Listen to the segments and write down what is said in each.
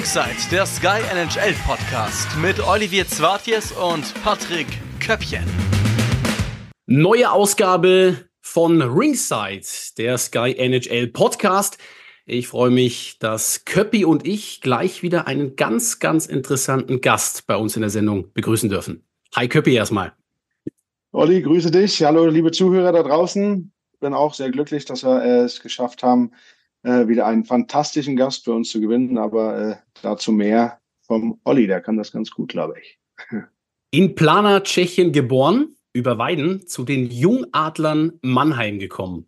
Ringside, der Sky NHL Podcast mit Olivier Zwartjes und Patrick Köppchen. Neue Ausgabe von Ringside, der Sky NHL Podcast. Ich freue mich, dass Köppi und ich gleich wieder einen ganz, ganz interessanten Gast bei uns in der Sendung begrüßen dürfen. Hi Köppi erstmal. Olli, grüße dich. Hallo, liebe Zuhörer da draußen. Bin auch sehr glücklich, dass wir es geschafft haben, äh, wieder einen fantastischen Gast für uns zu gewinnen. Aber äh, dazu mehr vom Olli, der kann das ganz gut, glaube ich. In Plana, Tschechien geboren, über Weiden zu den Jungadlern Mannheim gekommen.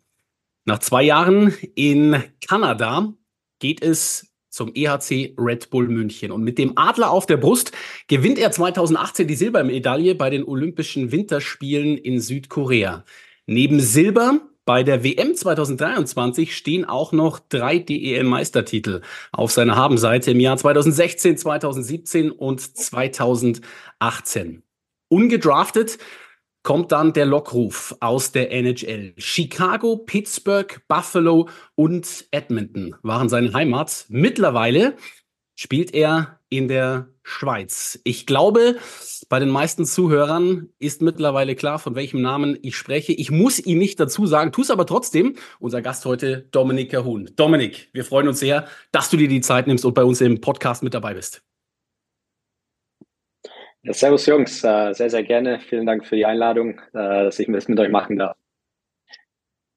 Nach zwei Jahren in Kanada geht es zum EHC Red Bull München. Und mit dem Adler auf der Brust gewinnt er 2018 die Silbermedaille bei den Olympischen Winterspielen in Südkorea. Neben Silber bei der WM 2023 stehen auch noch drei DEL-Meistertitel auf seiner Habenseite im Jahr 2016, 2017 und 2018. Ungedraftet kommt dann der Lockruf aus der NHL. Chicago, Pittsburgh, Buffalo und Edmonton waren seine Heimat. Mittlerweile spielt er in der Schweiz. Ich glaube, bei den meisten Zuhörern ist mittlerweile klar, von welchem Namen ich spreche. Ich muss ihn nicht dazu sagen, tu es aber trotzdem. Unser Gast heute, Dominik Cahun. Dominik, wir freuen uns sehr, dass du dir die Zeit nimmst und bei uns im Podcast mit dabei bist. Ja, servus Jungs, äh, sehr, sehr gerne. Vielen Dank für die Einladung, äh, dass ich das mit euch machen darf.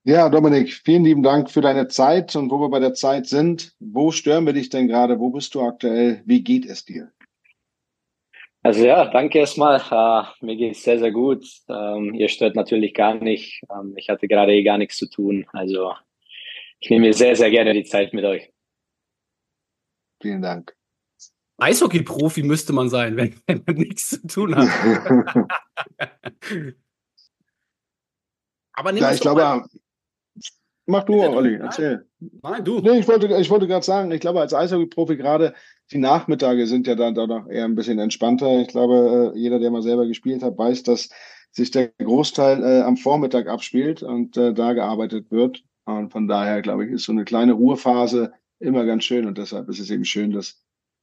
Ja, Dominik, vielen lieben Dank für deine Zeit. Und wo wir bei der Zeit sind, wo stören wir dich denn gerade? Wo bist du aktuell? Wie geht es dir? Also ja, danke erstmal. Uh, mir geht es sehr, sehr gut. Ähm, ihr stört natürlich gar nicht. Ähm, ich hatte gerade eh gar nichts zu tun. Also ich nehme mir sehr, sehr gerne die Zeit mit euch. Vielen Dank. Eishockey-Profi müsste man sein, wenn, wenn man nichts zu tun hat. Aber ja, ich glaube, mal. Mach du, Bitte, Olli, erzähl. Nein, du. Nee, ich wollte, ich wollte gerade sagen, ich glaube, als Eishockey-Profi gerade die Nachmittage sind ja dann doch eher ein bisschen entspannter. Ich glaube, äh, jeder, der mal selber gespielt hat, weiß, dass sich der Großteil äh, am Vormittag abspielt und äh, da gearbeitet wird. Und von daher, glaube ich, ist so eine kleine Ruhephase immer ganz schön. Und deshalb ist es eben schön, dass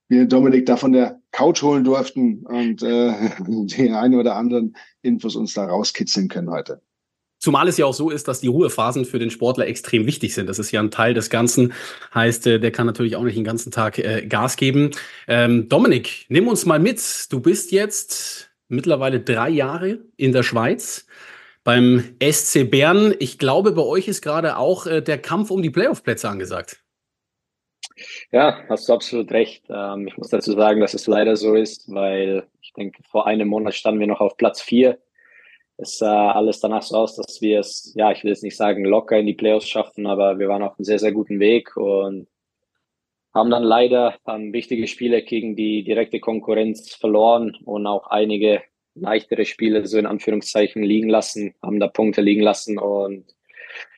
wir Dominik da von der Couch holen durften und äh, die einen oder anderen Infos uns da rauskitzeln können heute. Zumal es ja auch so ist, dass die Ruhephasen für den Sportler extrem wichtig sind. Das ist ja ein Teil des Ganzen. Heißt, äh, der kann natürlich auch nicht den ganzen Tag äh, Gas geben. Ähm, Dominik, nimm uns mal mit. Du bist jetzt mittlerweile drei Jahre in der Schweiz beim SC Bern. Ich glaube, bei euch ist gerade auch äh, der Kampf um die Playoff-Plätze angesagt. Ja, hast du absolut recht. Ähm, ich muss dazu sagen, dass es leider so ist, weil ich denke, vor einem Monat standen wir noch auf Platz vier. Es sah alles danach so aus, dass wir es, ja, ich will jetzt nicht sagen locker in die Playoffs schaffen, aber wir waren auf einem sehr, sehr guten Weg und haben dann leider dann wichtige Spiele gegen die direkte Konkurrenz verloren und auch einige leichtere Spiele so in Anführungszeichen liegen lassen, haben da Punkte liegen lassen und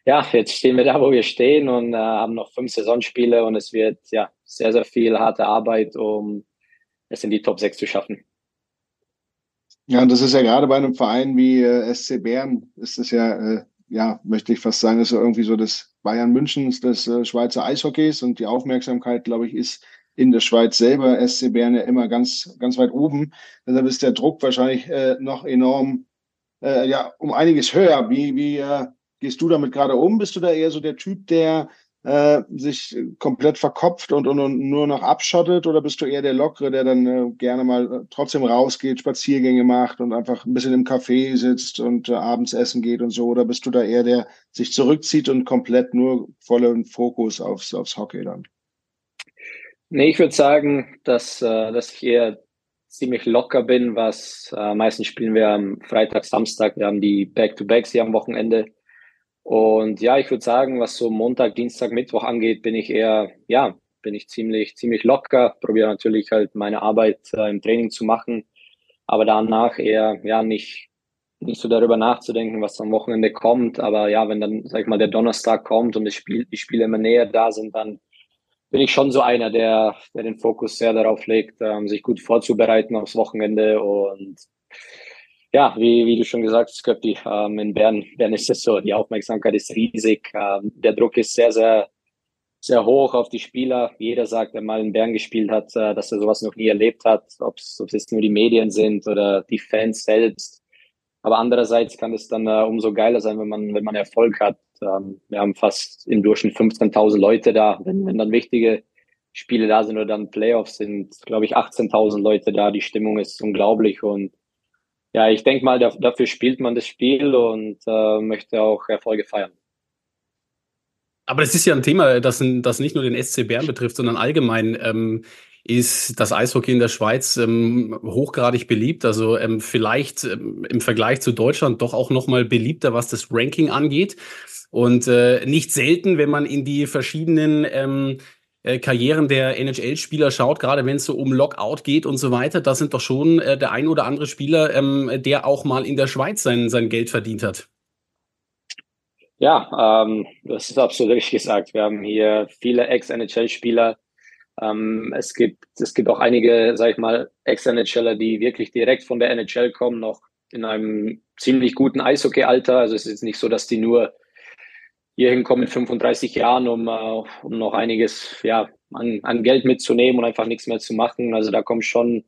ja, jetzt stehen wir da, wo wir stehen und äh, haben noch fünf Saisonspiele und es wird ja sehr, sehr viel harte Arbeit, um es in die Top 6 zu schaffen. Ja, und das ist ja gerade bei einem Verein wie äh, SC Bern, ist es ja, äh, ja, möchte ich fast sagen, ist ja irgendwie so das Bayern Münchens des äh, Schweizer Eishockeys und die Aufmerksamkeit, glaube ich, ist in der Schweiz selber, SC Bern ja immer ganz, ganz weit oben. Deshalb ist der Druck wahrscheinlich äh, noch enorm, äh, ja, um einiges höher. Wie, wie äh, gehst du damit gerade um? Bist du da eher so der Typ, der äh, sich komplett verkopft und, und, und, nur noch abschottet? Oder bist du eher der Lockere, der dann äh, gerne mal äh, trotzdem rausgeht, Spaziergänge macht und einfach ein bisschen im Café sitzt und äh, abends essen geht und so? Oder bist du da eher der sich zurückzieht und komplett nur vollen Fokus aufs, aufs Hockey dann? Nee, ich würde sagen, dass, äh, dass ich eher ziemlich locker bin, was äh, meistens spielen wir am Freitag, Samstag, wir haben die Back-to-Backs hier am Wochenende. Und ja, ich würde sagen, was so Montag, Dienstag, Mittwoch angeht, bin ich eher, ja, bin ich ziemlich, ziemlich locker, probiere natürlich halt meine Arbeit äh, im Training zu machen, aber danach eher, ja, nicht, nicht so darüber nachzudenken, was am Wochenende kommt. Aber ja, wenn dann, sag ich mal, der Donnerstag kommt und das Spiel, die Spiele immer näher da sind, dann bin ich schon so einer, der, der den Fokus sehr darauf legt, ähm, sich gut vorzubereiten aufs Wochenende und ja, wie, wie du schon gesagt hast, Köppi, ähm, in Bern, Bern ist es so, die Aufmerksamkeit ist riesig, ähm, der Druck ist sehr, sehr, sehr hoch auf die Spieler. Jeder sagt, der mal in Bern gespielt hat, äh, dass er sowas noch nie erlebt hat, ob es jetzt nur die Medien sind oder die Fans selbst. Aber andererseits kann es dann äh, umso geiler sein, wenn man, wenn man Erfolg hat. Ähm, wir haben fast im Durchschnitt 15.000 Leute da. Wenn, wenn dann wichtige Spiele da sind oder dann Playoffs sind, glaube ich, 18.000 Leute da. Die Stimmung ist unglaublich und ja, ich denke mal, dafür spielt man das Spiel und äh, möchte auch Erfolge feiern. Aber das ist ja ein Thema, das, das nicht nur den SC Bern betrifft, sondern allgemein ähm, ist das Eishockey in der Schweiz ähm, hochgradig beliebt. Also ähm, vielleicht ähm, im Vergleich zu Deutschland doch auch noch mal beliebter, was das Ranking angeht. Und äh, nicht selten, wenn man in die verschiedenen ähm, äh, Karrieren der NHL-Spieler schaut, gerade wenn es so um Lockout geht und so weiter, da sind doch schon äh, der ein oder andere Spieler, ähm, der auch mal in der Schweiz sein, sein Geld verdient hat. Ja, ähm, das ist absolut richtig gesagt. Wir haben hier viele Ex-NHL-Spieler. Ähm, es gibt es gibt auch einige, sag ich mal, Ex-NHLer, die wirklich direkt von der NHL kommen, noch in einem ziemlich guten Eishockey-Alter. Also es ist nicht so, dass die nur hier hinkommen mit 35 Jahren, um, uh, um noch einiges ja, an, an Geld mitzunehmen und einfach nichts mehr zu machen. Also da kommen schon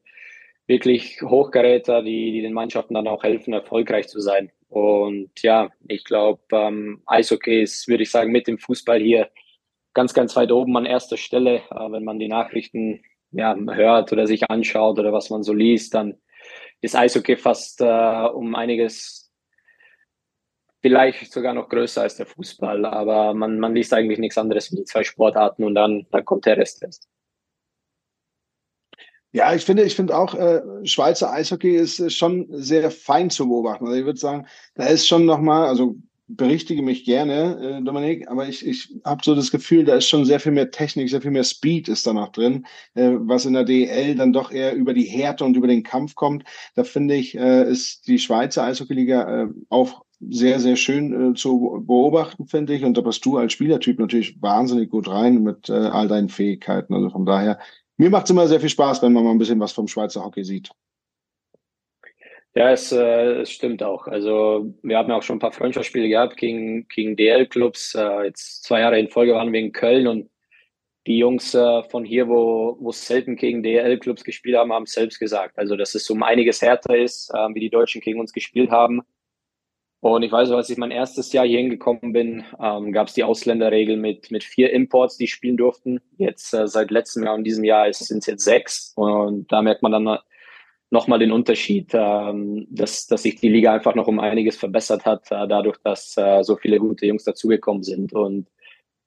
wirklich Hochgeräter, die, die den Mannschaften dann auch helfen, erfolgreich zu sein. Und ja, ich glaube, ähm, Eishockey ist, würde ich sagen, mit dem Fußball hier ganz, ganz weit oben an erster Stelle. Äh, wenn man die Nachrichten ja, hört oder sich anschaut oder was man so liest, dann ist Eishockey fast äh, um einiges vielleicht sogar noch größer als der Fußball. Aber man, man liest eigentlich nichts anderes wie die zwei Sportarten und dann, dann kommt der Rest erst. Ja, ich finde, ich finde auch, äh, Schweizer Eishockey ist, ist schon sehr fein zu beobachten. Also ich würde sagen, da ist schon nochmal, also berichtige mich gerne, äh, Dominik, aber ich, ich habe so das Gefühl, da ist schon sehr viel mehr Technik, sehr viel mehr Speed ist da noch drin, äh, was in der DEL dann doch eher über die Härte und über den Kampf kommt. Da finde ich, äh, ist die Schweizer Eishockeyliga äh, auch sehr, sehr schön äh, zu beobachten, finde ich. Und da passt du als Spielertyp natürlich wahnsinnig gut rein mit äh, all deinen Fähigkeiten. Also von daher mir macht es immer sehr viel Spaß, wenn man mal ein bisschen was vom Schweizer Hockey sieht. Ja, es, äh, es stimmt auch. Also wir haben ja auch schon ein paar Freundschaftsspiele gehabt gegen, gegen DL-Clubs. Äh, jetzt zwei Jahre in Folge waren wir in Köln und die Jungs äh, von hier, wo wo selten gegen DL-Clubs gespielt haben, haben selbst gesagt. Also dass es um einiges härter ist, äh, wie die Deutschen gegen uns gespielt haben. Und ich weiß, als ich mein erstes Jahr hier hingekommen bin, ähm, gab es die Ausländerregel mit, mit vier Imports, die spielen durften. Jetzt äh, seit letztem Jahr und diesem Jahr sind es jetzt sechs. Und da merkt man dann nochmal den Unterschied, ähm, dass, dass sich die Liga einfach noch um einiges verbessert hat, äh, dadurch, dass äh, so viele gute Jungs dazugekommen sind. Und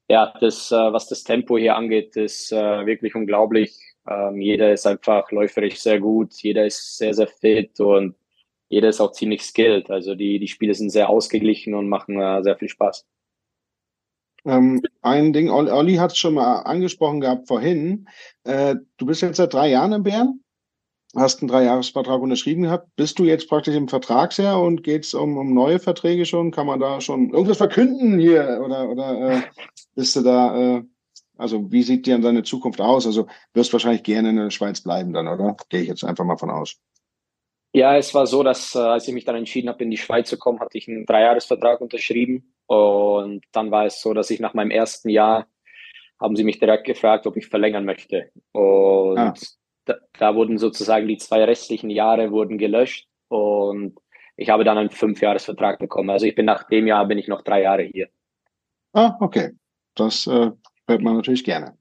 ja, das, äh, was das Tempo hier angeht, ist äh, wirklich unglaublich. Ähm, jeder ist einfach läuferisch sehr gut, jeder ist sehr, sehr fit und jeder ist auch ziemlich skilled. Also die, die Spiele sind sehr ausgeglichen und machen äh, sehr viel Spaß. Ähm, ein Ding, Olli hat es schon mal angesprochen gehabt vorhin. Äh, du bist jetzt seit drei Jahren in Bern, hast einen Dreijahresvertrag unterschrieben gehabt. Bist du jetzt praktisch im Vertragsjahr und geht es um, um neue Verträge schon? Kann man da schon irgendwas verkünden hier? Oder, oder äh, bist du da, äh, also wie sieht dir deine Zukunft aus? Also wirst wahrscheinlich gerne in der Schweiz bleiben dann, oder? Gehe ich jetzt einfach mal von aus. Ja, es war so, dass äh, als ich mich dann entschieden habe, in die Schweiz zu kommen, hatte ich einen Dreijahresvertrag unterschrieben. Und dann war es so, dass ich nach meinem ersten Jahr haben sie mich direkt gefragt, ob ich verlängern möchte. Und ah. da, da, wurden sozusagen die zwei restlichen Jahre wurden gelöscht und ich habe dann einen Fünfjahresvertrag bekommen. Also ich bin nach dem Jahr bin ich noch drei Jahre hier. Ah, okay. Das äh, hört man natürlich gerne.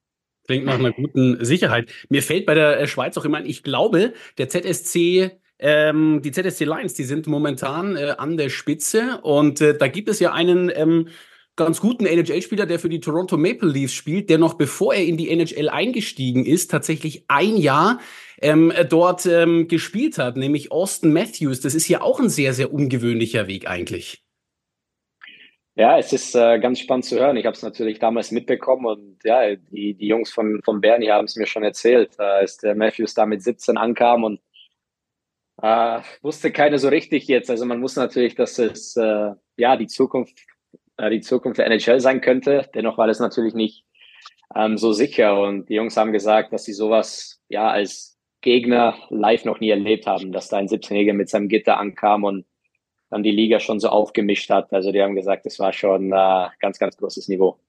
Klingt nach einer guten Sicherheit. Mir fällt bei der Schweiz auch immer ein, ich glaube, der ZSC ähm, die ZSC Lions, die sind momentan äh, an der Spitze und äh, da gibt es ja einen ähm, ganz guten NHL-Spieler, der für die Toronto Maple Leafs spielt, der noch bevor er in die NHL eingestiegen ist, tatsächlich ein Jahr ähm, dort ähm, gespielt hat, nämlich Austin Matthews. Das ist ja auch ein sehr, sehr ungewöhnlicher Weg eigentlich. Ja, es ist äh, ganz spannend zu hören. Ich habe es natürlich damals mitbekommen und ja, die, die Jungs von, von Bernie haben es mir schon erzählt, äh, als der Matthews da mit 17 ankam und äh, wusste keiner so richtig jetzt. Also man wusste natürlich, dass es äh, ja die Zukunft, äh, die Zukunft der NHL sein könnte. Dennoch war das natürlich nicht ähm, so sicher. Und die Jungs haben gesagt, dass sie sowas ja als Gegner live noch nie erlebt haben, dass da ein 17-Jähriger mit seinem Gitter ankam und dann die Liga schon so aufgemischt hat. Also die haben gesagt, das war schon äh, ganz, ganz großes Niveau.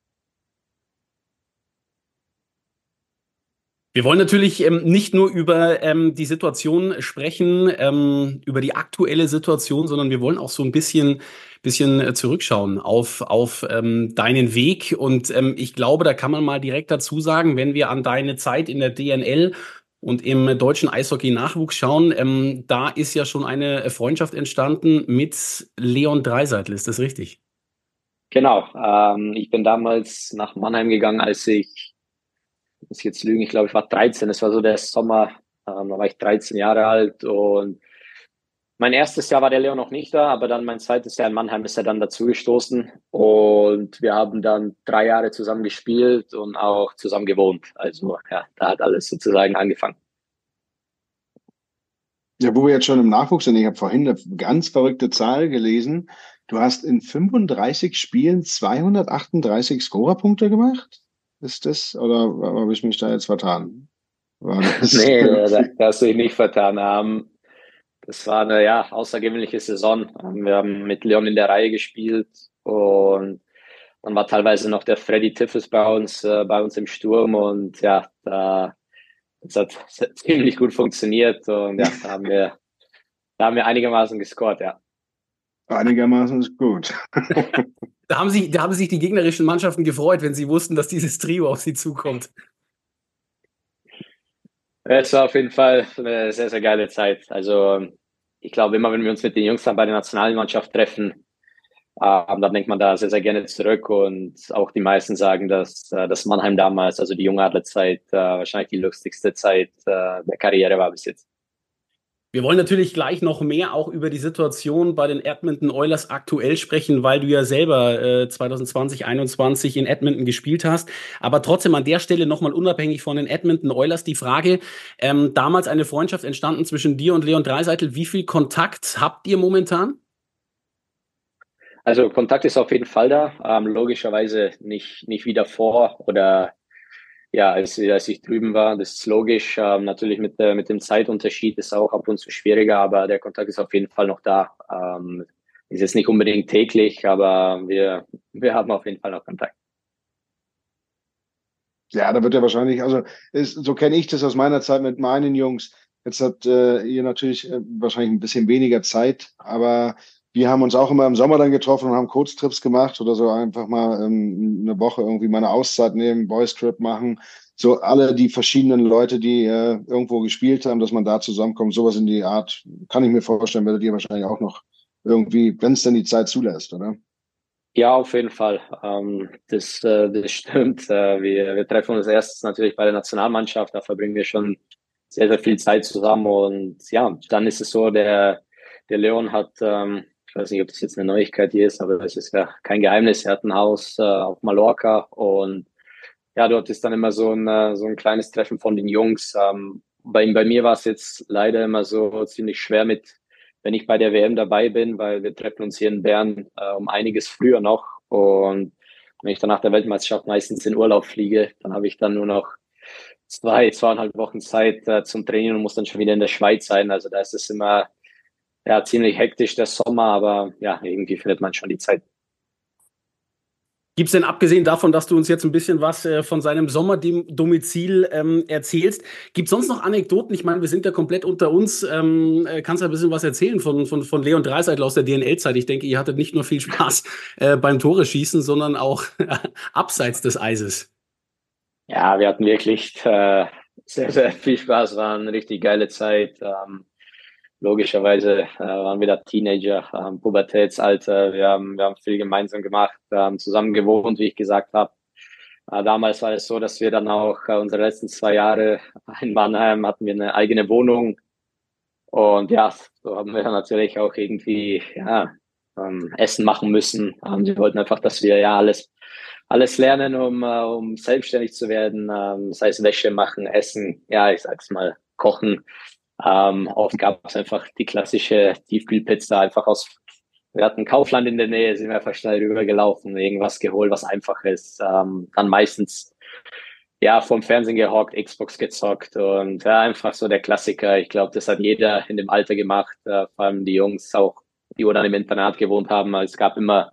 Wir wollen natürlich ähm, nicht nur über ähm, die Situation sprechen, ähm, über die aktuelle Situation, sondern wir wollen auch so ein bisschen, bisschen äh, zurückschauen auf, auf ähm, deinen Weg. Und ähm, ich glaube, da kann man mal direkt dazu sagen, wenn wir an deine Zeit in der DNL und im deutschen Eishockey-Nachwuchs schauen, ähm, da ist ja schon eine Freundschaft entstanden mit Leon Dreiseitel. Ist das richtig? Genau. Ich bin damals nach Mannheim gegangen, als ich muss jetzt lügen, ich glaube, ich war 13, es war so der Sommer, ähm, da war ich 13 Jahre alt und mein erstes Jahr war der Leon noch nicht da, aber dann mein zweites Jahr in Mannheim ist er dann dazugestoßen und wir haben dann drei Jahre zusammen gespielt und auch zusammen gewohnt. Also ja, da hat alles sozusagen angefangen. Ja, wo wir jetzt schon im Nachwuchs sind, ich habe vorhin eine ganz verrückte Zahl gelesen. Du hast in 35 Spielen 238 Scorerpunkte gemacht? Ist das? Oder habe ich mich da jetzt vertan? nee, da, da hast du dich nicht vertan. Um, das war eine ja, außergewöhnliche Saison. Wir haben mit Leon in der Reihe gespielt und dann war teilweise noch der Freddy Tiffes bei uns, äh, bei uns im Sturm und ja, da, das hat ziemlich gut funktioniert und ja, da haben wir, da haben wir einigermaßen gescored, ja. Einigermaßen ist gut. Da haben, sie, da haben sich die gegnerischen Mannschaften gefreut, wenn sie wussten, dass dieses Trio auf sie zukommt. Es war auf jeden Fall eine sehr, sehr geile Zeit. Also ich glaube, immer wenn wir uns mit den Jungs dann bei der Nationalmannschaft treffen, äh, dann denkt man da sehr, sehr gerne zurück. Und auch die meisten sagen, dass, äh, dass Mannheim damals, also die Jungadlerzeit, äh, wahrscheinlich die lustigste Zeit äh, der Karriere war bis jetzt. Wir wollen natürlich gleich noch mehr auch über die Situation bei den Edmonton Oilers aktuell sprechen, weil du ja selber äh, 2020, 2021 in Edmonton gespielt hast. Aber trotzdem an der Stelle nochmal unabhängig von den Edmonton Oilers die Frage, ähm, damals eine Freundschaft entstanden zwischen dir und Leon Dreiseitel. Wie viel Kontakt habt ihr momentan? Also Kontakt ist auf jeden Fall da. Ähm, logischerweise nicht, nicht wie davor oder ja, als, als ich drüben war, das ist logisch. Ähm, natürlich mit, äh, mit dem Zeitunterschied ist auch ab und zu schwieriger, aber der Kontakt ist auf jeden Fall noch da. Ähm, ist jetzt nicht unbedingt täglich, aber wir, wir haben auf jeden Fall noch Kontakt. Ja, da wird ja wahrscheinlich, also ist, so kenne ich das aus meiner Zeit mit meinen Jungs. Jetzt habt äh, ihr natürlich äh, wahrscheinlich ein bisschen weniger Zeit, aber wir haben uns auch immer im Sommer dann getroffen und haben Kurztrips gemacht oder so einfach mal ähm, eine Woche irgendwie mal eine Auszeit nehmen, Boys Trip machen. So alle die verschiedenen Leute, die äh, irgendwo gespielt haben, dass man da zusammenkommt, sowas in die Art, kann ich mir vorstellen, werdet ihr wahrscheinlich auch noch irgendwie, wenn es denn die Zeit zulässt, oder? Ja, auf jeden Fall. Ähm, das, äh, das stimmt. Äh, wir, wir treffen uns erst natürlich bei der Nationalmannschaft, da verbringen wir schon sehr, sehr viel Zeit zusammen und ja, dann ist es so, der, der Leon hat ähm, ich weiß nicht, ob das jetzt eine Neuigkeit hier ist, aber es ist ja kein Geheimnis. Er hat ein Haus äh, auf Mallorca und ja, dort ist dann immer so ein, äh, so ein kleines Treffen von den Jungs. Ähm, bei, bei mir war es jetzt leider immer so ziemlich schwer mit, wenn ich bei der WM dabei bin, weil wir treffen uns hier in Bern äh, um einiges früher noch. Und wenn ich dann nach der Weltmeisterschaft meistens in Urlaub fliege, dann habe ich dann nur noch zwei, zweieinhalb Wochen Zeit äh, zum Training und muss dann schon wieder in der Schweiz sein. Also da ist es immer ja, ziemlich hektisch der Sommer, aber ja, irgendwie findet man schon die Zeit. Gibt es denn abgesehen davon, dass du uns jetzt ein bisschen was äh, von seinem Sommerdomizil ähm, erzählst, gibt es sonst noch Anekdoten? Ich meine, wir sind ja komplett unter uns. Ähm, äh, kannst du ein bisschen was erzählen von, von, von Leon Dreiseitel aus der DNL-Zeit? Ich denke, ihr hattet nicht nur viel Spaß äh, beim Tore schießen, sondern auch abseits des Eises. Ja, wir hatten wirklich äh, sehr, sehr viel Spaß. War eine richtig geile Zeit. Ähm, logischerweise äh, waren wir da Teenager, ähm, Pubertätsalter. Wir haben, wir haben viel gemeinsam gemacht, ähm, zusammen gewohnt, wie ich gesagt habe. Äh, damals war es so, dass wir dann auch äh, unsere letzten zwei Jahre in Mannheim hatten wir eine eigene Wohnung. Und ja, so haben wir natürlich auch irgendwie ja, ähm, Essen machen müssen. Ähm, sie wollten einfach, dass wir ja alles alles lernen, um, uh, um selbstständig zu werden, ähm, sei es Wäsche machen, Essen, ja, ich sag's mal, kochen. Ähm, oft gab es einfach die klassische Tiefkühlpizza einfach aus. Wir hatten Kaufland in der Nähe, sind einfach schnell rübergelaufen, irgendwas geholt, was einfach ist. Ähm, dann meistens ja vom Fernsehen gehockt, Xbox gezockt und ja, einfach so der Klassiker. Ich glaube, das hat jeder in dem Alter gemacht, äh, vor allem die Jungs auch, die dann im Internat gewohnt haben. Es gab immer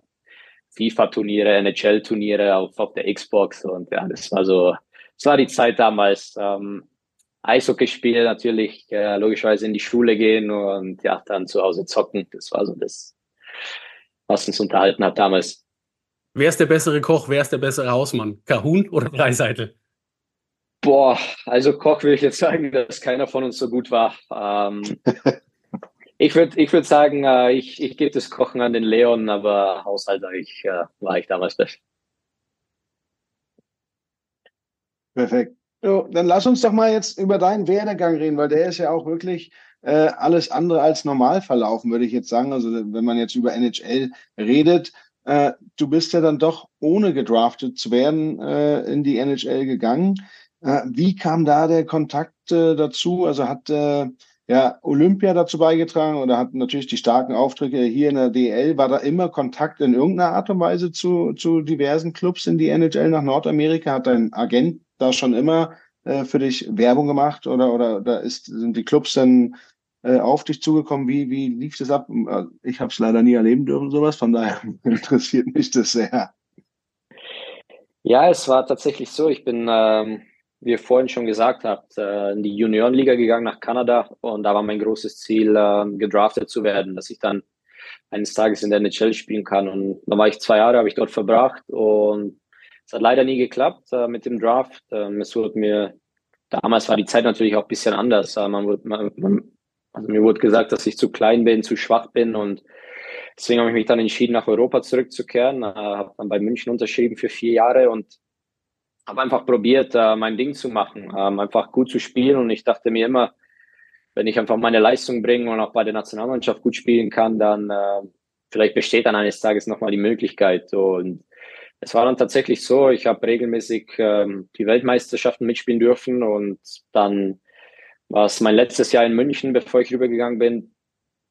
FIFA-Turniere, NHL-Turniere auf, auf der Xbox und ja, das war so es war die Zeit damals. Ähm, Eishockeyspiele natürlich äh, logischerweise in die Schule gehen und ja, dann zu Hause zocken. Das war so das, was uns unterhalten hat damals. Wer ist der bessere Koch? Wer ist der bessere Hausmann? Kahun oder Dreiseitel? Boah, also Koch will ich jetzt sagen, dass keiner von uns so gut war. Ähm, ich würde ich würd sagen, äh, ich, ich gebe das Kochen an den Leon, aber Haushalter ich, äh, war ich damals best. Perfekt. So, dann lass uns doch mal jetzt über deinen Werdegang reden, weil der ist ja auch wirklich äh, alles andere als normal verlaufen, würde ich jetzt sagen. Also wenn man jetzt über NHL redet, äh, du bist ja dann doch ohne gedraftet zu werden äh, in die NHL gegangen. Äh, wie kam da der Kontakt äh, dazu? Also hat äh, ja Olympia dazu beigetragen oder hat natürlich die starken Aufträge hier in der DL? War da immer Kontakt in irgendeiner Art und Weise zu, zu diversen Clubs in die NHL nach Nordamerika? Hat dein Agent da schon immer äh, für dich Werbung gemacht oder, oder, oder ist, sind die Clubs dann äh, auf dich zugekommen? Wie, wie lief das ab? Äh, ich habe es leider nie erleben dürfen, sowas, von daher interessiert mich das sehr. Ja, es war tatsächlich so. Ich bin, ähm, wie ihr vorhin schon gesagt habt, äh, in die Juniorenliga gegangen nach Kanada und da war mein großes Ziel, äh, gedraftet zu werden, dass ich dann eines Tages in der NHL spielen kann. Und dann war ich zwei Jahre, habe ich dort verbracht und es hat leider nie geklappt äh, mit dem Draft. Ähm, es wurde mir, damals war die Zeit natürlich auch ein bisschen anders. Äh, man wurde, man, man, also mir wurde gesagt, dass ich zu klein bin, zu schwach bin und deswegen habe ich mich dann entschieden, nach Europa zurückzukehren. Äh, habe dann bei München unterschrieben für vier Jahre und habe einfach probiert, äh, mein Ding zu machen, ähm, einfach gut zu spielen und ich dachte mir immer, wenn ich einfach meine Leistung bringe und auch bei der Nationalmannschaft gut spielen kann, dann äh, vielleicht besteht dann eines Tages nochmal die Möglichkeit und es war dann tatsächlich so, ich habe regelmäßig ähm, die Weltmeisterschaften mitspielen dürfen und dann war es mein letztes Jahr in München, bevor ich rübergegangen bin.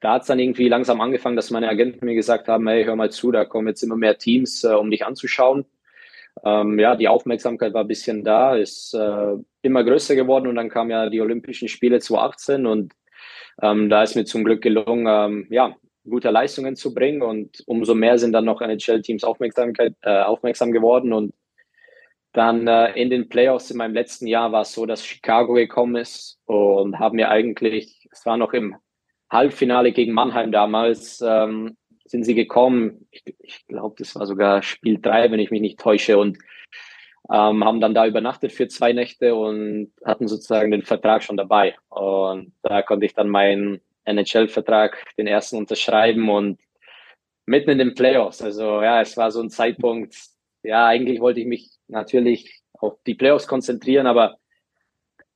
Da hat es dann irgendwie langsam angefangen, dass meine Agenten mir gesagt haben, hey, hör mal zu, da kommen jetzt immer mehr Teams, äh, um dich anzuschauen. Ähm, ja, die Aufmerksamkeit war ein bisschen da, ist äh, immer größer geworden und dann kamen ja die Olympischen Spiele 2018 und ähm, da ist mir zum Glück gelungen, ähm, ja, gute Leistungen zu bringen und umso mehr sind dann noch NHL-Teams Aufmerksamkeit, äh, aufmerksam geworden und dann äh, in den Playoffs in meinem letzten Jahr war es so, dass Chicago gekommen ist und haben mir eigentlich, es war noch im Halbfinale gegen Mannheim damals, ähm, sind sie gekommen. Ich, ich glaube, das war sogar Spiel drei, wenn ich mich nicht täusche und ähm, haben dann da übernachtet für zwei Nächte und hatten sozusagen den Vertrag schon dabei. Und da konnte ich dann meinen NHL-Vertrag, den ersten unterschreiben und mitten in den Playoffs. Also ja, es war so ein Zeitpunkt, ja, eigentlich wollte ich mich natürlich auf die Playoffs konzentrieren, aber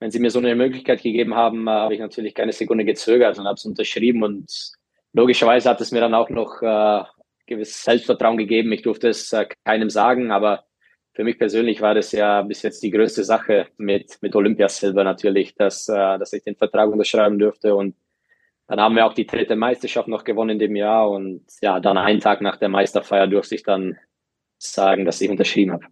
wenn sie mir so eine Möglichkeit gegeben haben, äh, habe ich natürlich keine Sekunde gezögert und habe es unterschrieben und logischerweise hat es mir dann auch noch äh, gewisses Selbstvertrauen gegeben. Ich durfte es äh, keinem sagen, aber für mich persönlich war das ja bis jetzt die größte Sache mit, mit Olympiasilber natürlich, dass, äh, dass ich den Vertrag unterschreiben durfte und dann haben wir auch die dritte Meisterschaft noch gewonnen in dem Jahr und ja, dann einen Tag nach der Meisterfeier durfte ich dann sagen, dass ich unterschrieben habe.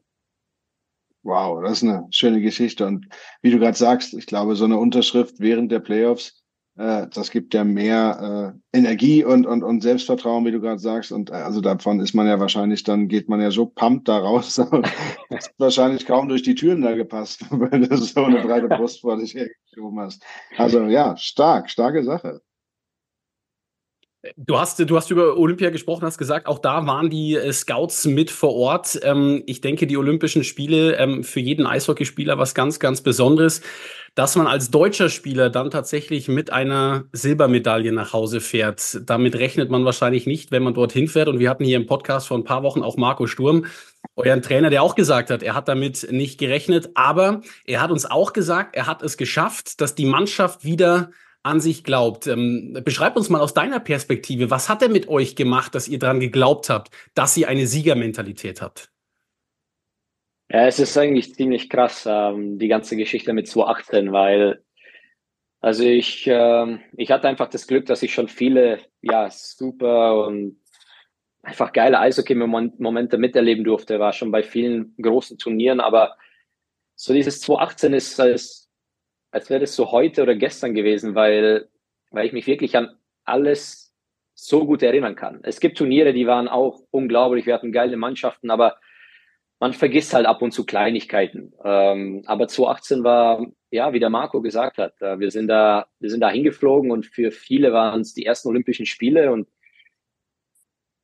Wow, das ist eine schöne Geschichte. Und wie du gerade sagst, ich glaube, so eine Unterschrift während der Playoffs, äh, das gibt ja mehr äh, Energie und, und, und Selbstvertrauen, wie du gerade sagst. Und äh, also davon ist man ja wahrscheinlich, dann geht man ja so pumpt da raus. das wahrscheinlich kaum durch die Türen da gepasst, weil du so eine breite Brust vor dich hergeschoben hast. Also ja, stark, starke Sache. Du hast, du hast über Olympia gesprochen, hast gesagt, auch da waren die äh, Scouts mit vor Ort. Ähm, ich denke, die Olympischen Spiele ähm, für jeden Eishockeyspieler was ganz, ganz Besonderes, dass man als deutscher Spieler dann tatsächlich mit einer Silbermedaille nach Hause fährt. Damit rechnet man wahrscheinlich nicht, wenn man dorthin fährt. Und wir hatten hier im Podcast vor ein paar Wochen auch Marco Sturm, euren Trainer, der auch gesagt hat, er hat damit nicht gerechnet. Aber er hat uns auch gesagt, er hat es geschafft, dass die Mannschaft wieder an sich glaubt. Ähm, beschreib uns mal aus deiner Perspektive, was hat er mit euch gemacht, dass ihr daran geglaubt habt, dass ihr eine Siegermentalität habt? Ja, es ist eigentlich ziemlich krass, ähm, die ganze Geschichte mit 2018, weil also ich, ähm, ich hatte einfach das Glück, dass ich schon viele, ja, super und einfach geile Eishockey-Momente miterleben durfte, war schon bei vielen großen Turnieren, aber so dieses 2018 ist, ist als wäre das so heute oder gestern gewesen, weil, weil ich mich wirklich an alles so gut erinnern kann. Es gibt Turniere, die waren auch unglaublich, wir hatten geile Mannschaften, aber man vergisst halt ab und zu Kleinigkeiten. Ähm, aber 2018 war, ja, wie der Marco gesagt hat, äh, wir sind da, wir sind da hingeflogen und für viele waren es die ersten Olympischen Spiele und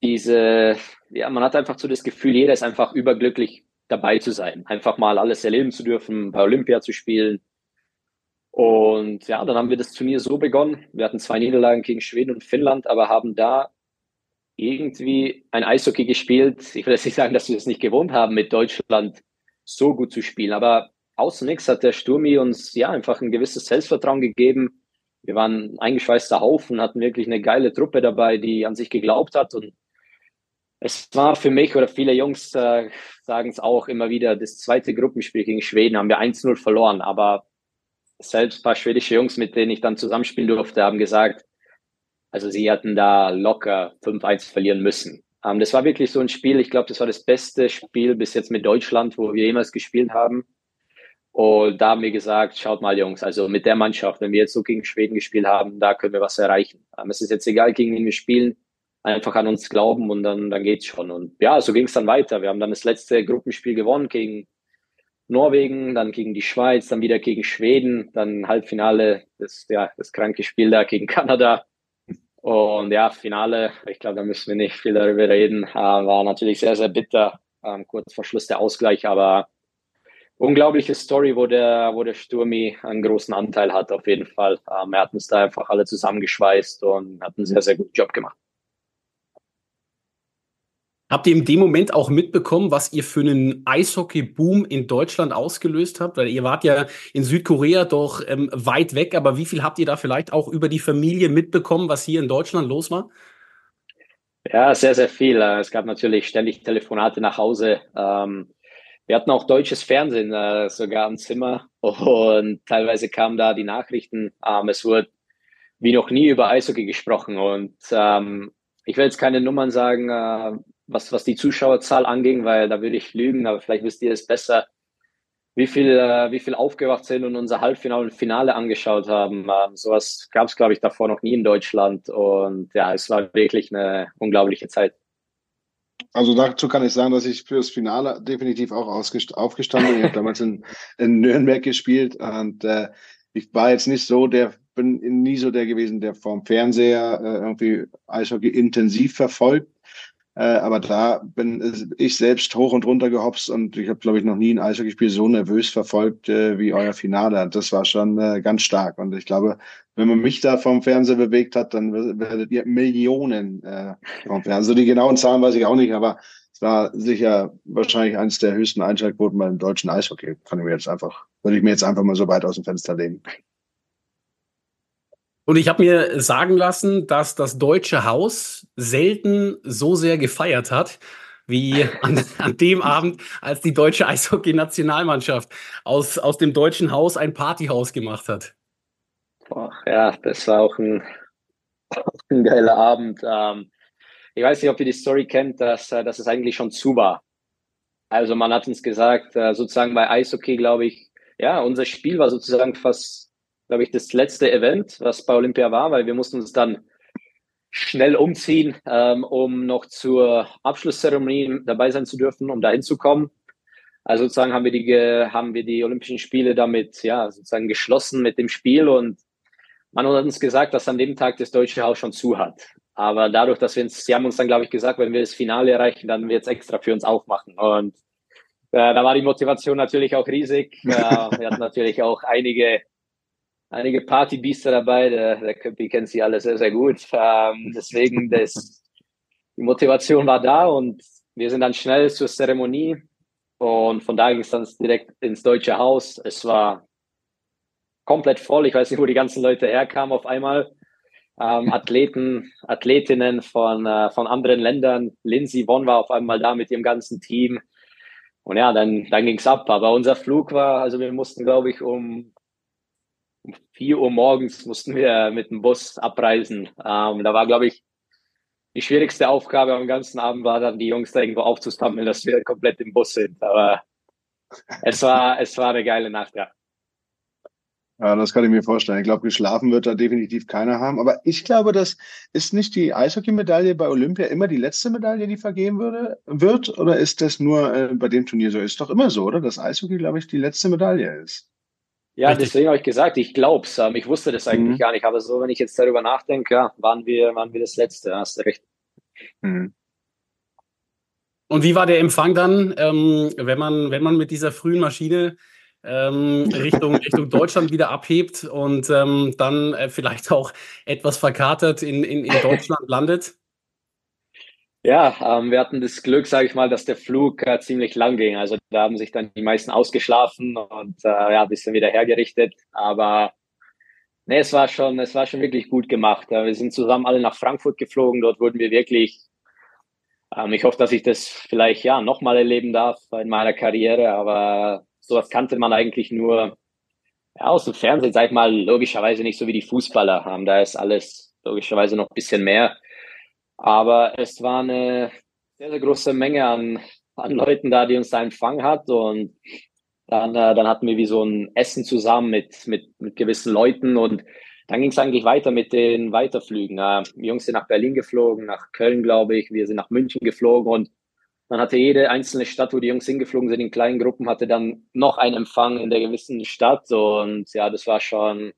diese, ja, man hat einfach so das Gefühl, jeder ist einfach überglücklich dabei zu sein, einfach mal alles erleben zu dürfen, bei Olympia zu spielen. Und ja, dann haben wir das Turnier so begonnen. Wir hatten zwei Niederlagen gegen Schweden und Finnland, aber haben da irgendwie ein Eishockey gespielt. Ich will jetzt nicht sagen, dass wir es nicht gewohnt haben, mit Deutschland so gut zu spielen, aber außen nichts hat der Sturmi uns ja einfach ein gewisses Selbstvertrauen gegeben. Wir waren ein eingeschweißter Haufen, hatten wirklich eine geile Truppe dabei, die an sich geglaubt hat und es war für mich oder viele Jungs äh, sagen es auch immer wieder, das zweite Gruppenspiel gegen Schweden haben wir 1-0 verloren, aber selbst ein paar schwedische Jungs, mit denen ich dann zusammenspielen durfte, haben gesagt, also sie hatten da locker 5-1 verlieren müssen. Ähm, das war wirklich so ein Spiel, ich glaube, das war das beste Spiel bis jetzt mit Deutschland, wo wir jemals gespielt haben. Und da haben wir gesagt, schaut mal Jungs, also mit der Mannschaft, wenn wir jetzt so gegen Schweden gespielt haben, da können wir was erreichen. Ähm, es ist jetzt egal, gegen wen wir spielen, einfach an uns glauben und dann, dann geht's schon. Und ja, so ging es dann weiter. Wir haben dann das letzte Gruppenspiel gewonnen gegen Norwegen, dann gegen die Schweiz, dann wieder gegen Schweden, dann Halbfinale, das, ja, das kranke Spiel da gegen Kanada. Und ja, Finale, ich glaube, da müssen wir nicht viel darüber reden. Äh, war natürlich sehr, sehr bitter. Ähm, kurz vor Schluss der Ausgleich, aber unglaubliche Story, wo der, wo der Sturmi einen großen Anteil hat, auf jeden Fall. Ähm, er hat uns da einfach alle zusammengeschweißt und hat einen sehr, sehr guten Job gemacht. Habt ihr in dem Moment auch mitbekommen, was ihr für einen Eishockey-Boom in Deutschland ausgelöst habt? Weil ihr wart ja in Südkorea doch ähm, weit weg, aber wie viel habt ihr da vielleicht auch über die Familie mitbekommen, was hier in Deutschland los war? Ja, sehr, sehr viel. Äh, es gab natürlich ständig Telefonate nach Hause. Ähm, wir hatten auch deutsches Fernsehen äh, sogar im Zimmer und teilweise kamen da die Nachrichten. Ähm, es wurde wie noch nie über Eishockey gesprochen und ähm, ich will jetzt keine Nummern sagen, äh, was, was die Zuschauerzahl anging, weil da würde ich lügen, aber vielleicht wisst ihr es besser, wie viel, äh, wie viel aufgewacht sind und unser Halbfinale und Finale angeschaut haben. Ähm, sowas gab es, glaube ich, davor noch nie in Deutschland. Und ja, es war wirklich eine unglaubliche Zeit. Also dazu kann ich sagen, dass ich fürs Finale definitiv auch aufgestanden bin. Ich habe damals in, in Nürnberg gespielt und äh, ich war jetzt nicht so der, bin nie so der gewesen, der vom Fernseher äh, irgendwie Eishockey intensiv verfolgt. Äh, aber da bin ich selbst hoch und runter gehopst und ich habe, glaube ich, noch nie ein Eishockeyspiel so nervös verfolgt äh, wie euer Finale. Das war schon äh, ganz stark. Und ich glaube, wenn man mich da vom Fernseher bewegt hat, dann werdet ihr Millionen äh, vom Fernseher. Also die genauen Zahlen weiß ich auch nicht, aber es war sicher wahrscheinlich eines der höchsten Einschaltquoten beim deutschen Eishockey. Kann ich mir jetzt einfach, würde ich mir jetzt einfach mal so weit aus dem Fenster lehnen. Und ich habe mir sagen lassen, dass das Deutsche Haus selten so sehr gefeiert hat, wie an, an dem Abend, als die deutsche Eishockey-Nationalmannschaft aus, aus dem Deutschen Haus ein Partyhaus gemacht hat. Boah, ja, das war auch ein, ein geiler Abend. Ähm, ich weiß nicht, ob ihr die Story kennt, dass, äh, dass es eigentlich schon zu war. Also man hat uns gesagt, äh, sozusagen bei Eishockey, glaube ich, ja, unser Spiel war sozusagen fast glaube ich, das letzte Event, was bei Olympia war, weil wir mussten uns dann schnell umziehen, ähm, um noch zur Abschlusszeremonie dabei sein zu dürfen, um da hinzukommen. Also sozusagen haben wir die, haben wir die Olympischen Spiele damit, ja, sozusagen geschlossen mit dem Spiel und man hat uns gesagt, dass an dem Tag das Deutsche Haus schon zu hat. Aber dadurch, dass wir uns, sie haben uns dann, glaube ich, gesagt, wenn wir das Finale erreichen, dann wird es extra für uns aufmachen. Und äh, da war die Motivation natürlich auch riesig. Äh, wir hatten natürlich auch einige einige Partybiester dabei. Der, der Köppi kennt sie alle sehr, sehr gut. Ähm, deswegen, das, die Motivation war da und wir sind dann schnell zur Zeremonie. Und von da ging es dann direkt ins Deutsche Haus. Es war komplett voll. Ich weiß nicht, wo die ganzen Leute herkamen auf einmal. Ähm, Athleten, Athletinnen von, äh, von anderen Ländern. Lindsay Vonn war auf einmal da mit ihrem ganzen Team. Und ja, dann, dann ging es ab. Aber unser Flug war, also wir mussten, glaube ich, um um 4 Uhr morgens mussten wir mit dem Bus abreisen. Ähm, da war, glaube ich, die schwierigste Aufgabe am ganzen Abend war dann, die Jungs da irgendwo aufzusammeln, dass wir komplett im Bus sind. Aber es war, es war eine geile Nacht, ja. Ja, das kann ich mir vorstellen. Ich glaube, geschlafen wird da definitiv keiner haben. Aber ich glaube, das ist nicht die Eishockey-Medaille bei Olympia immer die letzte Medaille, die vergeben würde, wird? Oder ist das nur äh, bei dem Turnier so? Ist doch immer so, oder? Dass Eishockey, glaube ich, die letzte Medaille ist. Ja, Richtig. deswegen habe ich gesagt, ich glaube es. Ähm, ich wusste das eigentlich mhm. gar nicht. Aber so, wenn ich jetzt darüber nachdenke, ja, waren wir, waren wir das Letzte. Hast du recht. Mhm. Und wie war der Empfang dann, ähm, wenn man, wenn man mit dieser frühen Maschine ähm, Richtung, Richtung Deutschland wieder abhebt und ähm, dann äh, vielleicht auch etwas verkatert in, in, in Deutschland landet? Ja, ähm, wir hatten das Glück, sage ich mal, dass der Flug äh, ziemlich lang ging. Also da haben sich dann die meisten ausgeschlafen und äh, ja, ein bisschen wieder hergerichtet. Aber nee, es war schon, es war schon wirklich gut gemacht. Wir sind zusammen alle nach Frankfurt geflogen. Dort wurden wir wirklich ähm, ich hoffe, dass ich das vielleicht ja nochmal erleben darf in meiner Karriere, aber sowas kannte man eigentlich nur ja, aus dem Fernsehen, sag ich mal, logischerweise nicht so wie die Fußballer haben. Da ist alles logischerweise noch ein bisschen mehr. Aber es war eine sehr, sehr große Menge an, an Leuten da, die uns da empfangen hat. Und dann, äh, dann hatten wir wie so ein Essen zusammen mit, mit, mit gewissen Leuten und dann ging es eigentlich weiter mit den Weiterflügen. Äh, die Jungs sind nach Berlin geflogen, nach Köln, glaube ich. Wir sind nach München geflogen und dann hatte jede einzelne Stadt, wo die Jungs hingeflogen sind, in kleinen Gruppen, hatte dann noch einen Empfang in der gewissen Stadt. Und ja, das war schon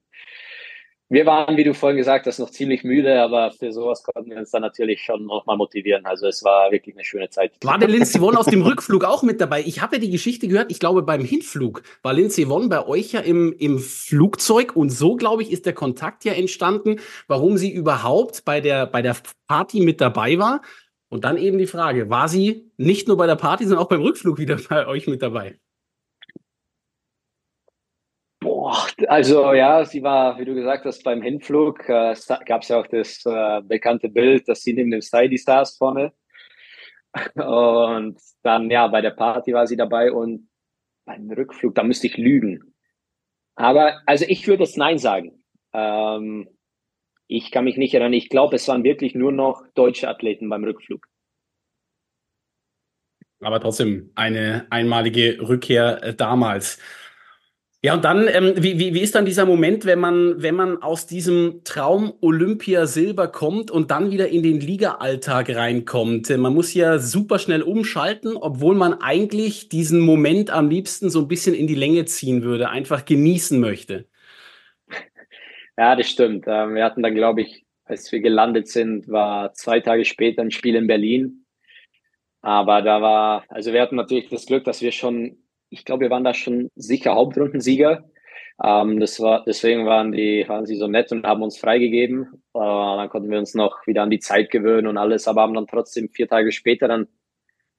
wir waren, wie du vorhin gesagt hast, noch ziemlich müde, aber für sowas konnten wir uns dann natürlich schon nochmal motivieren. Also es war wirklich eine schöne Zeit. War der Lindsay Vonn auf dem Rückflug auch mit dabei? Ich habe ja die Geschichte gehört, ich glaube beim Hinflug war Lindsay Vonn bei euch ja im, im Flugzeug und so, glaube ich, ist der Kontakt ja entstanden, warum sie überhaupt bei der, bei der Party mit dabei war. Und dann eben die Frage, war sie nicht nur bei der Party, sondern auch beim Rückflug wieder bei euch mit dabei? Boah, also ja, sie war, wie du gesagt hast, beim Hinflug äh, gab es ja auch das äh, bekannte Bild, dass sie neben dem Steady saß vorne. Und dann, ja, bei der Party war sie dabei und beim Rückflug, da müsste ich lügen. Aber, also ich würde es Nein sagen. Ähm, ich kann mich nicht erinnern. Ich glaube, es waren wirklich nur noch deutsche Athleten beim Rückflug. Aber trotzdem eine einmalige Rückkehr äh, damals. Ja, und dann, ähm, wie, wie, wie ist dann dieser Moment, wenn man, wenn man aus diesem Traum Olympia Silber kommt und dann wieder in den Liga-Alltag reinkommt? Man muss ja super schnell umschalten, obwohl man eigentlich diesen Moment am liebsten so ein bisschen in die Länge ziehen würde, einfach genießen möchte. Ja, das stimmt. Ähm, wir hatten dann, glaube ich, als wir gelandet sind, war zwei Tage später ein Spiel in Berlin. Aber da war, also wir hatten natürlich das Glück, dass wir schon ich glaube, wir waren da schon sicher Hauptrundensieger. Ähm, das war, deswegen waren die, waren sie so nett und haben uns freigegeben. Äh, dann konnten wir uns noch wieder an die Zeit gewöhnen und alles, aber haben dann trotzdem vier Tage später dann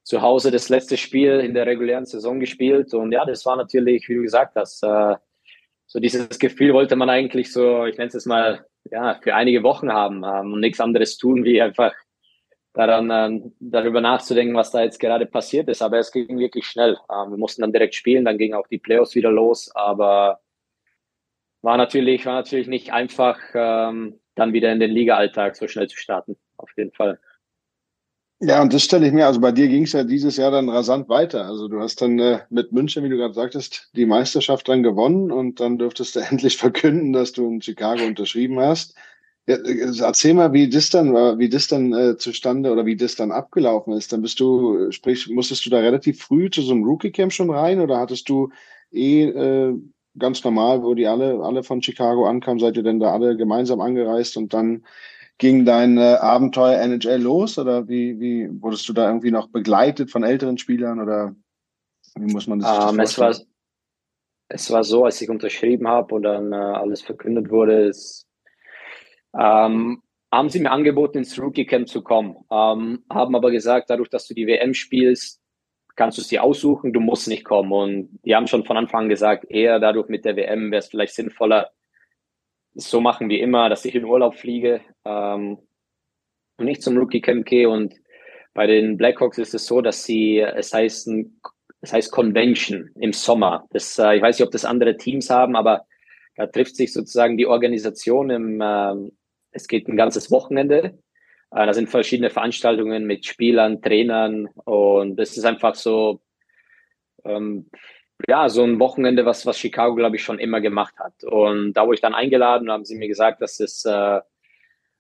zu Hause das letzte Spiel in der regulären Saison gespielt. Und ja, das war natürlich, wie du gesagt hast, äh, so dieses Gefühl wollte man eigentlich so, ich nenne es jetzt mal, ja, für einige Wochen haben ähm, und nichts anderes tun, wie einfach daran äh, darüber nachzudenken, was da jetzt gerade passiert ist. Aber es ging wirklich schnell. Ähm, wir mussten dann direkt spielen, dann gingen auch die Playoffs wieder los. Aber war natürlich, war natürlich nicht einfach, ähm, dann wieder in den Liga-Alltag so schnell zu starten. Auf jeden Fall. Ja, und das stelle ich mir, also bei dir ging es ja dieses Jahr dann rasant weiter. Also du hast dann äh, mit München, wie du gerade sagtest, die Meisterschaft dann gewonnen und dann dürftest du endlich verkünden, dass du in Chicago unterschrieben hast. Ja, erzähl mal, wie das dann war, wie das dann äh, zustande oder wie das dann abgelaufen ist. Dann bist du, sprich, musstest du da relativ früh zu so einem Rookie-Camp schon rein oder hattest du eh äh, ganz normal, wo die alle, alle von Chicago ankamen, seid ihr denn da alle gemeinsam angereist und dann ging dein äh, Abenteuer NHL los oder wie, wie wurdest du da irgendwie noch begleitet von älteren Spielern oder wie muss man das, um, ähm, es war es war so, als ich unterschrieben habe und dann äh, alles verkündet wurde, es ähm, haben sie mir angeboten, ins Rookie Camp zu kommen, ähm, haben aber gesagt, dadurch, dass du die WM spielst, kannst du es dir aussuchen, du musst nicht kommen. Und die haben schon von Anfang an gesagt, eher dadurch mit der WM wäre es vielleicht sinnvoller, so machen wie immer, dass ich in Urlaub fliege ähm, und nicht zum Rookie Camp gehe. Und bei den Blackhawks ist es so, dass sie, es heißt, es heißt Convention im Sommer. Das, äh, ich weiß nicht, ob das andere Teams haben, aber da trifft sich sozusagen die Organisation im, äh, es geht ein ganzes Wochenende. Äh, da sind verschiedene Veranstaltungen mit Spielern, Trainern und es ist einfach so, ähm, ja, so ein Wochenende, was, was Chicago, glaube ich, schon immer gemacht hat. Und da wurde ich dann eingeladen, haben sie mir gesagt, dass es äh,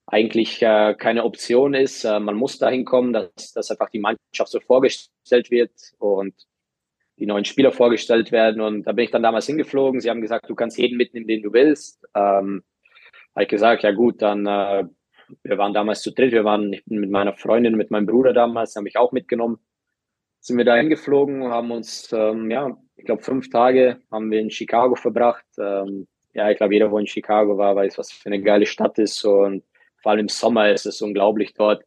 eigentlich äh, keine Option ist. Äh, man muss dahin kommen, dass, dass einfach die Mannschaft so vorgestellt wird und die neuen Spieler vorgestellt werden. Und da bin ich dann damals hingeflogen. Sie haben gesagt, du kannst jeden mitnehmen, den du willst. Ähm, habe ich gesagt, ja gut, dann äh, wir waren damals zu dritt, wir waren mit meiner Freundin, mit meinem Bruder damals, habe ich auch mitgenommen. Sind wir da hingeflogen, haben uns, ähm, ja, ich glaube, fünf Tage haben wir in Chicago verbracht. Ähm, ja, ich glaube, jeder, wo in Chicago war, weiß, was für eine geile Stadt ist. Und vor allem im Sommer ist es unglaublich dort.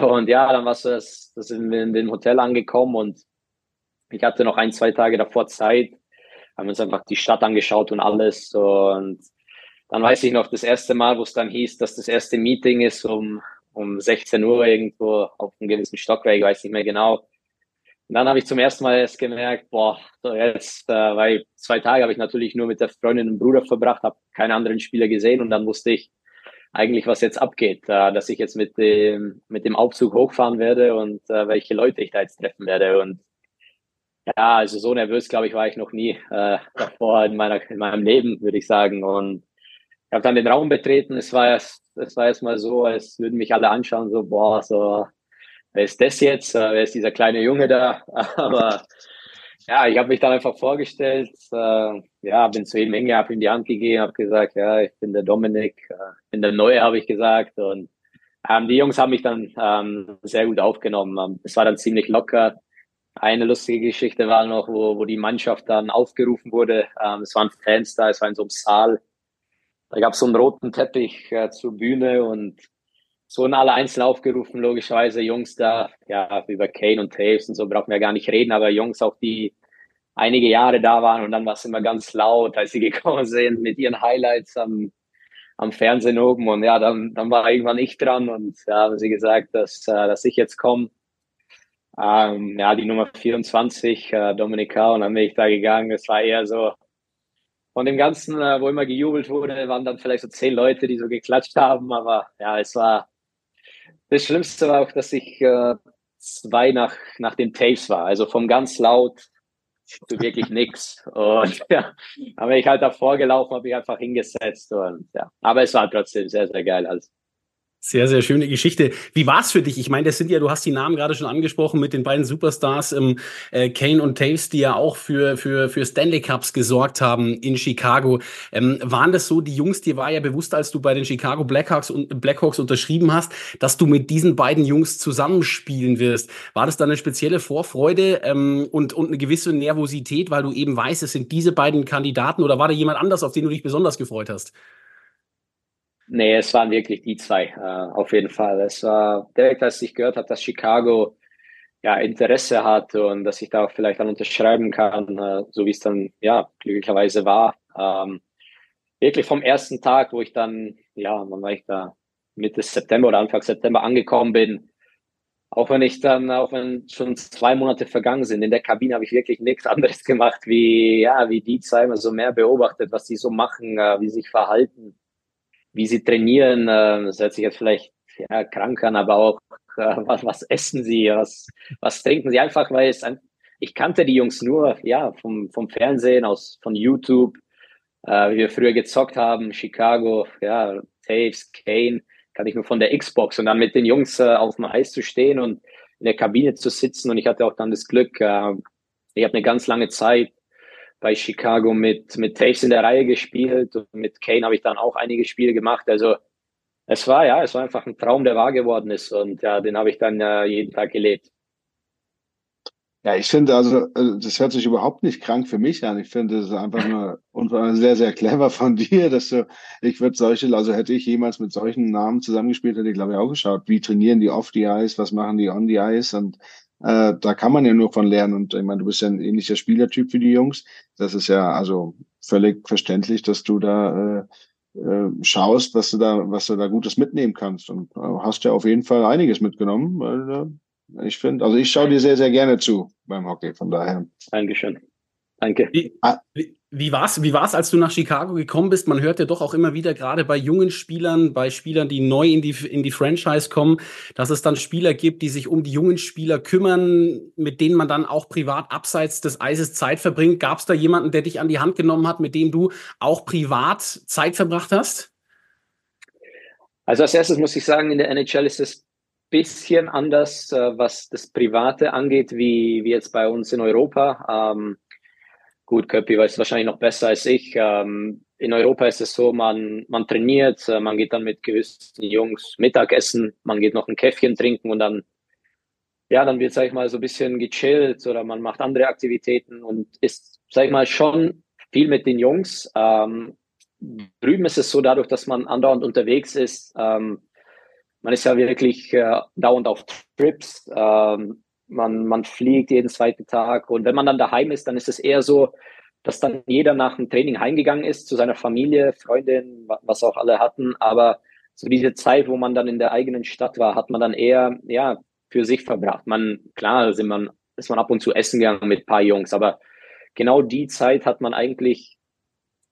Und ja, dann war es, das sind wir in dem Hotel angekommen und ich hatte noch ein, zwei Tage davor Zeit, haben uns einfach die Stadt angeschaut und alles. Und dann weiß ich noch das erste Mal, wo es dann hieß, dass das erste Meeting ist um, um 16 Uhr irgendwo auf einem gewissen Stockwerk, weiß nicht mehr genau. Und dann habe ich zum ersten Mal erst gemerkt, boah, so jetzt, äh, weil zwei Tage habe ich natürlich nur mit der Freundin und Bruder verbracht, habe keine anderen Spieler gesehen und dann wusste ich eigentlich, was jetzt abgeht, äh, dass ich jetzt mit dem, mit dem Aufzug hochfahren werde und äh, welche Leute ich da jetzt treffen werde. Und ja, also so nervös, glaube ich, war ich noch nie äh, davor in, meiner, in meinem Leben, würde ich sagen. Und ich habe dann den Raum betreten. Es war erst, es war erst mal so, als würden mich alle anschauen, so, boah, so, wer ist das jetzt? Äh, wer ist dieser kleine Junge da? Aber ja, ich habe mich dann einfach vorgestellt, äh, ja, bin zu ihm hingegangen, habe ihm die Hand gegeben, habe gesagt, ja, ich bin der Dominik, äh, bin der Neue, habe ich gesagt. Und ähm, die Jungs haben mich dann ähm, sehr gut aufgenommen. Ähm, es war dann ziemlich locker. Eine lustige Geschichte war noch, wo, wo die Mannschaft dann aufgerufen wurde. Ähm, es waren Fans da, es war in so einem Saal da gab es so einen roten Teppich äh, zur Bühne und so wurden alle einzeln aufgerufen, logischerweise Jungs da, ja, über Kane und Taves und so brauchen wir gar nicht reden, aber Jungs auch, die einige Jahre da waren und dann war es immer ganz laut, als sie gekommen sind mit ihren Highlights am, am Fernsehen oben und ja, dann, dann war irgendwann ich dran und ja, haben sie gesagt, dass, äh, dass ich jetzt komme. Ähm, ja, die Nummer 24, äh, Dominika, und dann bin ich da gegangen. Es war eher so, von dem Ganzen, äh, wo immer gejubelt wurde, waren dann vielleicht so zehn Leute, die so geklatscht haben. Aber ja, es war das Schlimmste war auch, dass ich äh, zwei nach, nach den Tapes war. Also vom ganz laut zu wirklich nix. Und ja, dann bin ich halt davor gelaufen, habe ich einfach hingesetzt und ja. Aber es war trotzdem sehr, sehr geil. Also. Sehr, sehr schöne Geschichte. Wie war es für dich? Ich meine, das sind ja, du hast die Namen gerade schon angesprochen mit den beiden Superstars, ähm, äh, Kane und Taves, die ja auch für, für, für Stanley Cups gesorgt haben in Chicago. Ähm, waren das so, die Jungs, dir war ja bewusst, als du bei den Chicago Blackhawks, und Blackhawks unterschrieben hast, dass du mit diesen beiden Jungs zusammenspielen wirst. War das dann eine spezielle Vorfreude ähm, und, und eine gewisse Nervosität, weil du eben weißt, es sind diese beiden Kandidaten oder war da jemand anders, auf den du dich besonders gefreut hast? Nee, es waren wirklich die zwei, äh, auf jeden Fall. Es war direkt, als ich gehört habe, dass Chicago ja Interesse hat und dass ich da auch vielleicht dann unterschreiben kann, äh, so wie es dann ja glücklicherweise war. Ähm, wirklich vom ersten Tag, wo ich dann, ja, wann war ich da, Mitte September oder Anfang September angekommen bin, auch wenn ich dann, auch wenn schon zwei Monate vergangen sind, in der Kabine habe ich wirklich nichts anderes gemacht, wie, ja, wie die zwei immer so mehr beobachtet, was sie so machen, äh, wie sie sich verhalten wie sie trainieren. Äh, das hört sich jetzt vielleicht ja, krank an, aber auch äh, was, was essen sie, was, was trinken sie einfach, weil es ein, ich kannte die Jungs nur ja vom, vom Fernsehen, aus von YouTube, äh, wie wir früher gezockt haben, Chicago, ja, Taves, Kane, kann ich nur von der Xbox und dann mit den Jungs äh, auf dem Eis zu stehen und in der Kabine zu sitzen und ich hatte auch dann das Glück, äh, ich habe eine ganz lange Zeit bei Chicago mit, mit Taves in der Reihe gespielt und mit Kane habe ich dann auch einige Spiele gemacht. Also es war ja, es war einfach ein Traum, der wahr geworden ist und ja, den habe ich dann äh, jeden Tag gelebt. Ja, ich finde also, äh, das hört sich überhaupt nicht krank für mich an. Ich finde es einfach nur sehr, sehr clever von dir, dass du, ich würde solche, also hätte ich jemals mit solchen Namen zusammengespielt, hätte ich glaube ich auch geschaut, wie trainieren die off the ice, was machen die on the ice und äh, da kann man ja nur von lernen. Und ich meine, du bist ja ein ähnlicher Spielertyp wie die Jungs. Das ist ja also völlig verständlich, dass du da äh, äh, schaust, was du da, was du da Gutes mitnehmen kannst. Und äh, hast ja auf jeden Fall einiges mitgenommen. Weil, äh, ich finde, also ich schaue dir sehr, sehr gerne zu beim Hockey, von daher. Dankeschön. Danke. Wie, ah. wie, wie war es, wie war's, als du nach Chicago gekommen bist? Man hört ja doch auch immer wieder, gerade bei jungen Spielern, bei Spielern, die neu in die, in die Franchise kommen, dass es dann Spieler gibt, die sich um die jungen Spieler kümmern, mit denen man dann auch privat abseits des Eises Zeit verbringt. Gab es da jemanden, der dich an die Hand genommen hat, mit dem du auch privat Zeit verbracht hast? Also als erstes muss ich sagen, in der NHL ist es bisschen anders, äh, was das Private angeht, wie, wie jetzt bei uns in Europa. Ähm, Gut, Köppi weiß wahrscheinlich noch besser als ich. Ähm, in Europa ist es so, man, man trainiert, äh, man geht dann mit gewissen Jungs Mittagessen, man geht noch ein Käffchen trinken und dann, ja, dann wird, sag ich mal, so ein bisschen gechillt oder man macht andere Aktivitäten und ist, sag ich mal, schon viel mit den Jungs. Ähm, drüben ist es so, dadurch, dass man andauernd unterwegs ist, ähm, man ist ja wirklich äh, dauernd auf Trips. Ähm, man, man fliegt jeden zweiten Tag und wenn man dann daheim ist, dann ist es eher so, dass dann jeder nach dem Training heimgegangen ist zu seiner Familie, Freundin, was auch alle hatten. Aber so diese Zeit, wo man dann in der eigenen Stadt war, hat man dann eher ja für sich verbracht. Man klar sind man ist man ab und zu essen gegangen mit ein paar Jungs, aber genau die Zeit hat man eigentlich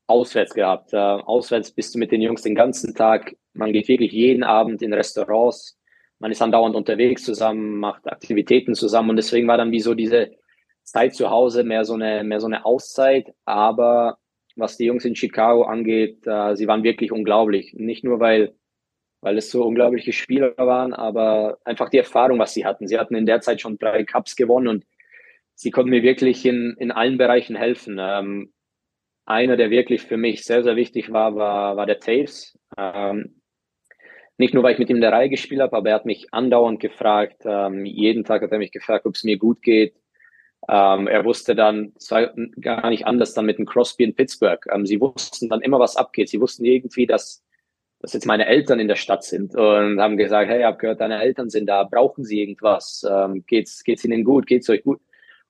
auswärts gehabt. Äh, auswärts bist du mit den Jungs den ganzen Tag. Man geht wirklich jeden Abend in Restaurants man ist andauernd unterwegs zusammen, macht Aktivitäten zusammen und deswegen war dann wie so diese Zeit zu Hause mehr so eine, mehr so eine Auszeit. Aber was die Jungs in Chicago angeht, äh, sie waren wirklich unglaublich. Nicht nur, weil, weil es so unglaubliche Spieler waren, aber einfach die Erfahrung, was sie hatten. Sie hatten in der Zeit schon drei Cups gewonnen und sie konnten mir wirklich in, in allen Bereichen helfen. Ähm, einer, der wirklich für mich sehr, sehr wichtig war, war, war der Taves. Ähm, nicht nur, weil ich mit ihm in der Reihe gespielt habe, aber er hat mich andauernd gefragt. Ähm, jeden Tag hat er mich gefragt, ob es mir gut geht. Ähm, er wusste dann, es war gar nicht anders dann mit dem Crosby in Pittsburgh. Ähm, sie wussten dann immer, was abgeht. Sie wussten irgendwie, dass, dass jetzt meine Eltern in der Stadt sind und haben gesagt, hey, ich habe gehört, deine Eltern sind da, brauchen sie irgendwas? Ähm, geht's, geht's ihnen gut? Geht's euch gut?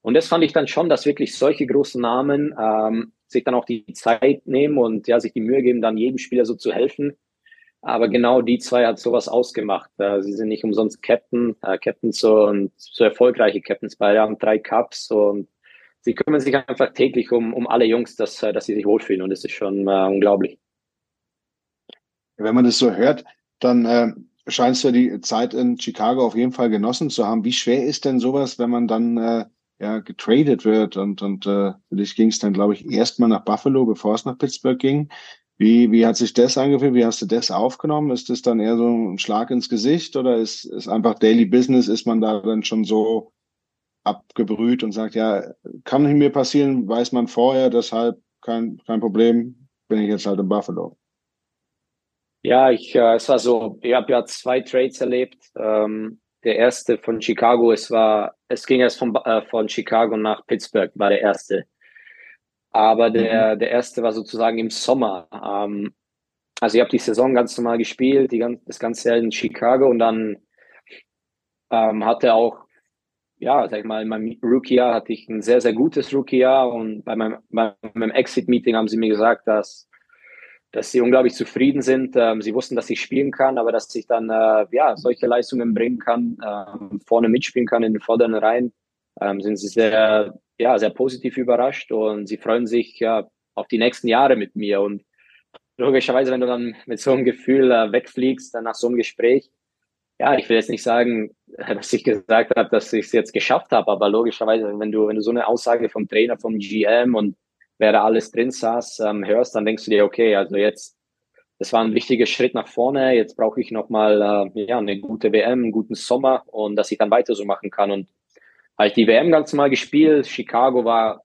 Und das fand ich dann schon, dass wirklich solche großen Namen ähm, sich dann auch die Zeit nehmen und ja, sich die Mühe geben, dann jedem Spieler so zu helfen aber genau die zwei hat sowas ausgemacht. Sie sind nicht umsonst Captain, äh, Captains so und so erfolgreiche Captains. Beide haben drei Cups und sie kümmern sich einfach täglich um, um alle Jungs, dass, äh, dass sie sich wohlfühlen und das ist schon äh, unglaublich. Wenn man das so hört, dann äh, scheinst du die Zeit in Chicago auf jeden Fall genossen zu haben. Wie schwer ist denn sowas, wenn man dann äh, ja getradet wird und und äh, für dich ging es dann glaube ich erstmal nach Buffalo, bevor es nach Pittsburgh ging. Wie, wie hat sich das angefühlt? Wie hast du das aufgenommen? Ist das dann eher so ein Schlag ins Gesicht oder ist, ist einfach Daily Business? Ist man da dann schon so abgebrüht und sagt, ja, kann nicht mir passieren, weiß man vorher, deshalb kein, kein Problem, bin ich jetzt halt in Buffalo. Ja, ich, äh, es war so, ich habe ja zwei Trades erlebt. Ähm, der erste von Chicago, es war, es ging erst von, äh, von Chicago nach Pittsburgh, war der erste. Aber der, mhm. der erste war sozusagen im Sommer. Ähm, also ich habe die Saison ganz normal gespielt, die, das ganze Jahr in Chicago und dann ähm, hatte auch, ja, sag ich mal, in meinem Rookie-Jahr hatte ich ein sehr, sehr gutes Rookie-Jahr und bei meinem, bei meinem Exit-Meeting haben sie mir gesagt, dass, dass sie unglaublich zufrieden sind. Ähm, sie wussten, dass ich spielen kann, aber dass ich dann äh, ja, solche Leistungen bringen kann, äh, vorne mitspielen kann in den vorderen Reihen, ähm, sind sie sehr ja, sehr positiv überrascht und sie freuen sich ja auf die nächsten Jahre mit mir. Und logischerweise, wenn du dann mit so einem Gefühl äh, wegfliegst, dann nach so einem Gespräch, ja, ich will jetzt nicht sagen, dass ich gesagt habe, dass ich es jetzt geschafft habe, aber logischerweise, wenn du, wenn du so eine Aussage vom Trainer, vom GM und wer da alles drin saß, ähm, hörst, dann denkst du dir, okay, also jetzt, das war ein wichtiger Schritt nach vorne, jetzt brauche ich nochmal äh, ja, eine gute WM, einen guten Sommer und dass ich dann weiter so machen kann. Und habe ich die WM ganz mal gespielt. Chicago war,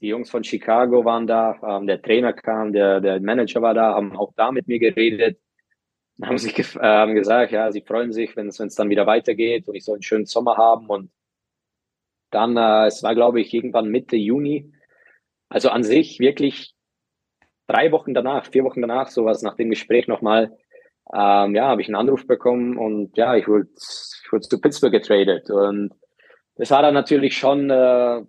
die Jungs von Chicago waren da, ähm, der Trainer kam, der, der Manager war da, haben auch da mit mir geredet, haben sich äh, haben gesagt, ja, sie freuen sich, wenn es dann wieder weitergeht und ich soll einen schönen Sommer haben. Und dann, äh, es war glaube ich irgendwann Mitte Juni, also an sich wirklich drei Wochen danach, vier Wochen danach, sowas nach dem Gespräch nochmal, ähm, ja, habe ich einen Anruf bekommen und ja, ich wurde, ich wurde zu Pittsburgh getradet und das war dann natürlich schon, äh,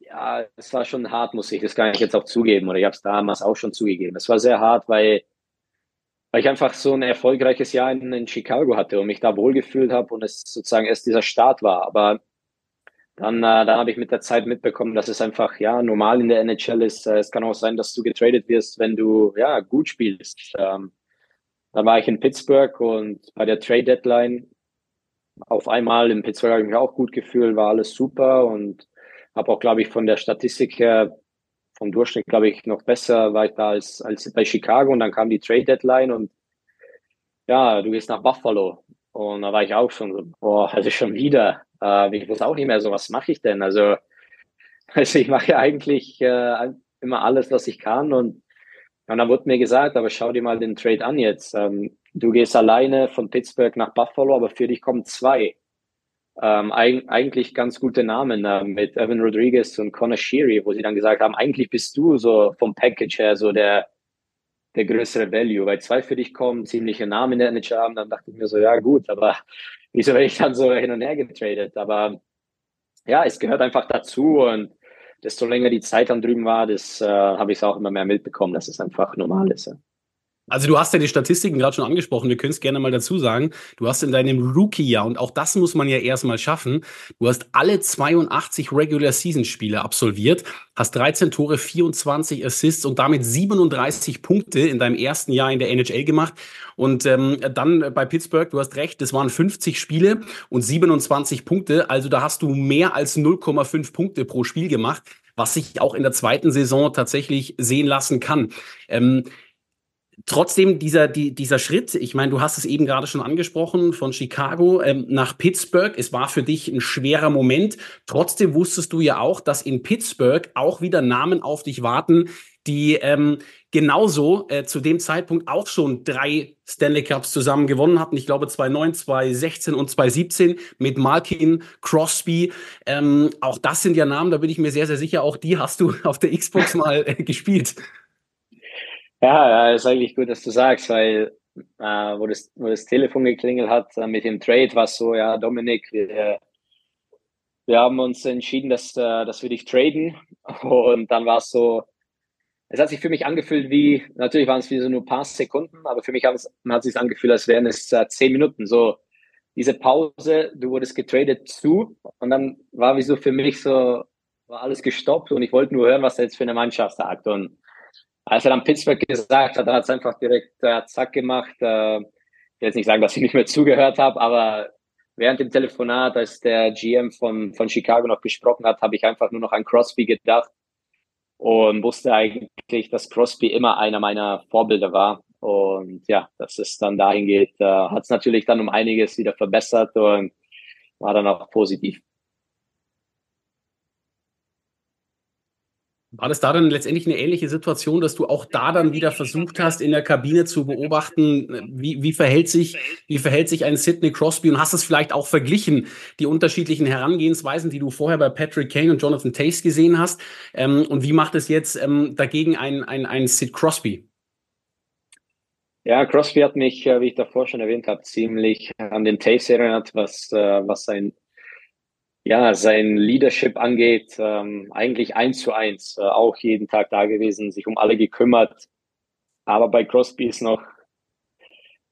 ja, es war schon hart, muss ich, das kann ich jetzt auch zugeben, oder ich habe es damals auch schon zugegeben. Es war sehr hart, weil, weil ich einfach so ein erfolgreiches Jahr in, in Chicago hatte und mich da wohlgefühlt habe und es sozusagen erst dieser Start war. Aber dann, äh, dann habe ich mit der Zeit mitbekommen, dass es einfach ja normal in der NHL ist. Äh, es kann auch sein, dass du getradet wirst, wenn du ja gut spielst. Ähm, dann war ich in Pittsburgh und bei der Trade Deadline auf einmal in Pittsburgh habe ich mich auch gut gefühlt, war alles super und habe auch, glaube ich, von der Statistik her, vom Durchschnitt, glaube ich, noch besser war ich da als, als bei Chicago und dann kam die Trade Deadline und ja, du gehst nach Buffalo und da war ich auch schon so, boah, also schon wieder. Äh, ich wusste auch nicht mehr so, was mache ich denn? Also, also ich mache ja eigentlich äh, immer alles, was ich kann und und dann wurde mir gesagt, aber schau dir mal den Trade an jetzt. Ähm, du gehst alleine von Pittsburgh nach Buffalo, aber für dich kommen zwei. Ähm, eig eigentlich ganz gute Namen äh, mit Evan Rodriguez und Connor Sheary, wo sie dann gesagt haben, eigentlich bist du so vom Package her so der, der größere Value, weil zwei für dich kommen, ziemliche Namen in der NHL haben, dann dachte ich mir so, ja gut, aber wieso werde ich dann so hin und her getradet? Aber ja, es gehört einfach dazu und desto länger die Zeit dann drüben war, das äh, habe ich auch immer mehr mitbekommen, dass es einfach normal ist. Ja. Also du hast ja die Statistiken gerade schon angesprochen, wir können es gerne mal dazu sagen. Du hast in deinem Rookie-Jahr, und auch das muss man ja erstmal schaffen, du hast alle 82 Regular-Season-Spiele absolviert, hast 13 Tore, 24 Assists und damit 37 Punkte in deinem ersten Jahr in der NHL gemacht. Und ähm, dann bei Pittsburgh, du hast recht, das waren 50 Spiele und 27 Punkte. Also da hast du mehr als 0,5 Punkte pro Spiel gemacht, was sich auch in der zweiten Saison tatsächlich sehen lassen kann. Ähm, trotzdem dieser, die, dieser Schritt, ich meine, du hast es eben gerade schon angesprochen, von Chicago ähm, nach Pittsburgh, es war für dich ein schwerer Moment. Trotzdem wusstest du ja auch, dass in Pittsburgh auch wieder Namen auf dich warten, die ähm, genauso äh, zu dem Zeitpunkt auch schon drei Stanley Cups zusammen gewonnen hatten. Ich glaube 2009, 2016 und 2017 mit Malkin, Crosby. Ähm, auch das sind ja Namen, da bin ich mir sehr, sehr sicher, auch die hast du auf der Xbox mal äh, gespielt. Ja, ist eigentlich gut, dass du sagst, weil äh, wo, das, wo das Telefon geklingelt hat äh, mit dem Trade, war so, ja, Dominik, wir, wir haben uns entschieden, dass, äh, dass wir dich traden. Und dann war es so, es hat sich für mich angefühlt wie, natürlich waren es wie so nur ein paar Sekunden, aber für mich hat es, hat sich angefühlt, als wären es äh, zehn Minuten. So diese Pause, du wurdest getradet zu und dann war wie so für mich so, war alles gestoppt und ich wollte nur hören, was da jetzt für eine Mannschaft sagt. Und als er dann Pittsburgh gesagt hat, dann hat es einfach direkt äh, zack gemacht. Äh, ich will jetzt nicht sagen, dass ich nicht mehr zugehört habe, aber während dem Telefonat, als der GM von, von Chicago noch gesprochen hat, habe ich einfach nur noch an Crosby gedacht und wusste eigentlich, dass Crosby immer einer meiner Vorbilder war. Und ja, dass es dann dahin geht, äh, hat es natürlich dann um einiges wieder verbessert und war dann auch positiv. War das da dann letztendlich eine ähnliche Situation, dass du auch da dann wieder versucht hast, in der Kabine zu beobachten, wie, wie, verhält, sich, wie verhält sich ein Sidney Crosby und hast es vielleicht auch verglichen, die unterschiedlichen Herangehensweisen, die du vorher bei Patrick Kane und Jonathan Tace gesehen hast? Ähm, und wie macht es jetzt ähm, dagegen ein, ein, ein Sid Crosby? Ja, Crosby hat mich, äh, wie ich davor schon erwähnt habe, ziemlich an den Tace erinnert, was, äh, was sein ja, sein Leadership angeht, ähm, eigentlich eins zu eins, äh, auch jeden Tag da gewesen, sich um alle gekümmert. Aber bei Crosby ist noch,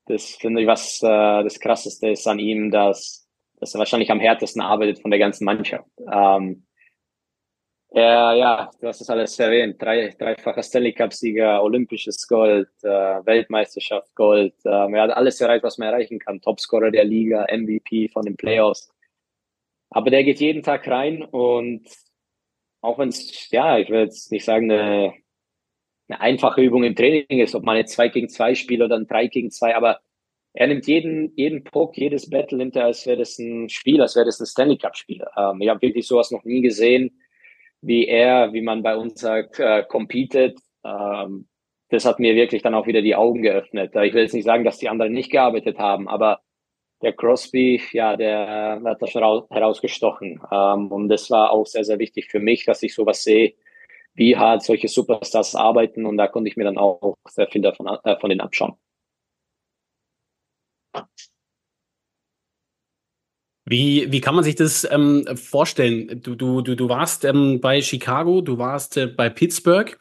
das finde ich, was äh, das Krasseste ist an ihm, dass, dass er wahrscheinlich am härtesten arbeitet von der ganzen Mannschaft. Ähm, er, ja, du hast es alles erwähnt, drei, dreifacher Stanley Cup-Sieger, olympisches Gold, äh, Weltmeisterschaft Gold. Ähm, er hat alles erreicht, was man erreichen kann. Topscorer der Liga, MVP von den Playoffs. Aber der geht jeden Tag rein und auch wenn es, ja, ich will jetzt nicht sagen, eine, eine einfache Übung im Training ist, ob man jetzt zwei gegen zwei spielt oder ein drei gegen zwei, aber er nimmt jeden, jeden Puck, jedes Battle nimmt er, als wäre das ein Spiel, als wäre das ein Stanley Cup Spiel. Ähm, ich habe wirklich sowas noch nie gesehen, wie er, wie man bei uns sagt, äh, competed. Ähm, das hat mir wirklich dann auch wieder die Augen geöffnet. Ich will jetzt nicht sagen, dass die anderen nicht gearbeitet haben, aber der Crosby, ja, der hat da schon herausgestochen. Ähm, und das war auch sehr, sehr wichtig für mich, dass ich sowas sehe, wie hart solche Superstars arbeiten. Und da konnte ich mir dann auch sehr viel davon äh, von denen abschauen. Wie, wie kann man sich das ähm, vorstellen? Du, du, du, du warst ähm, bei Chicago, du warst äh, bei Pittsburgh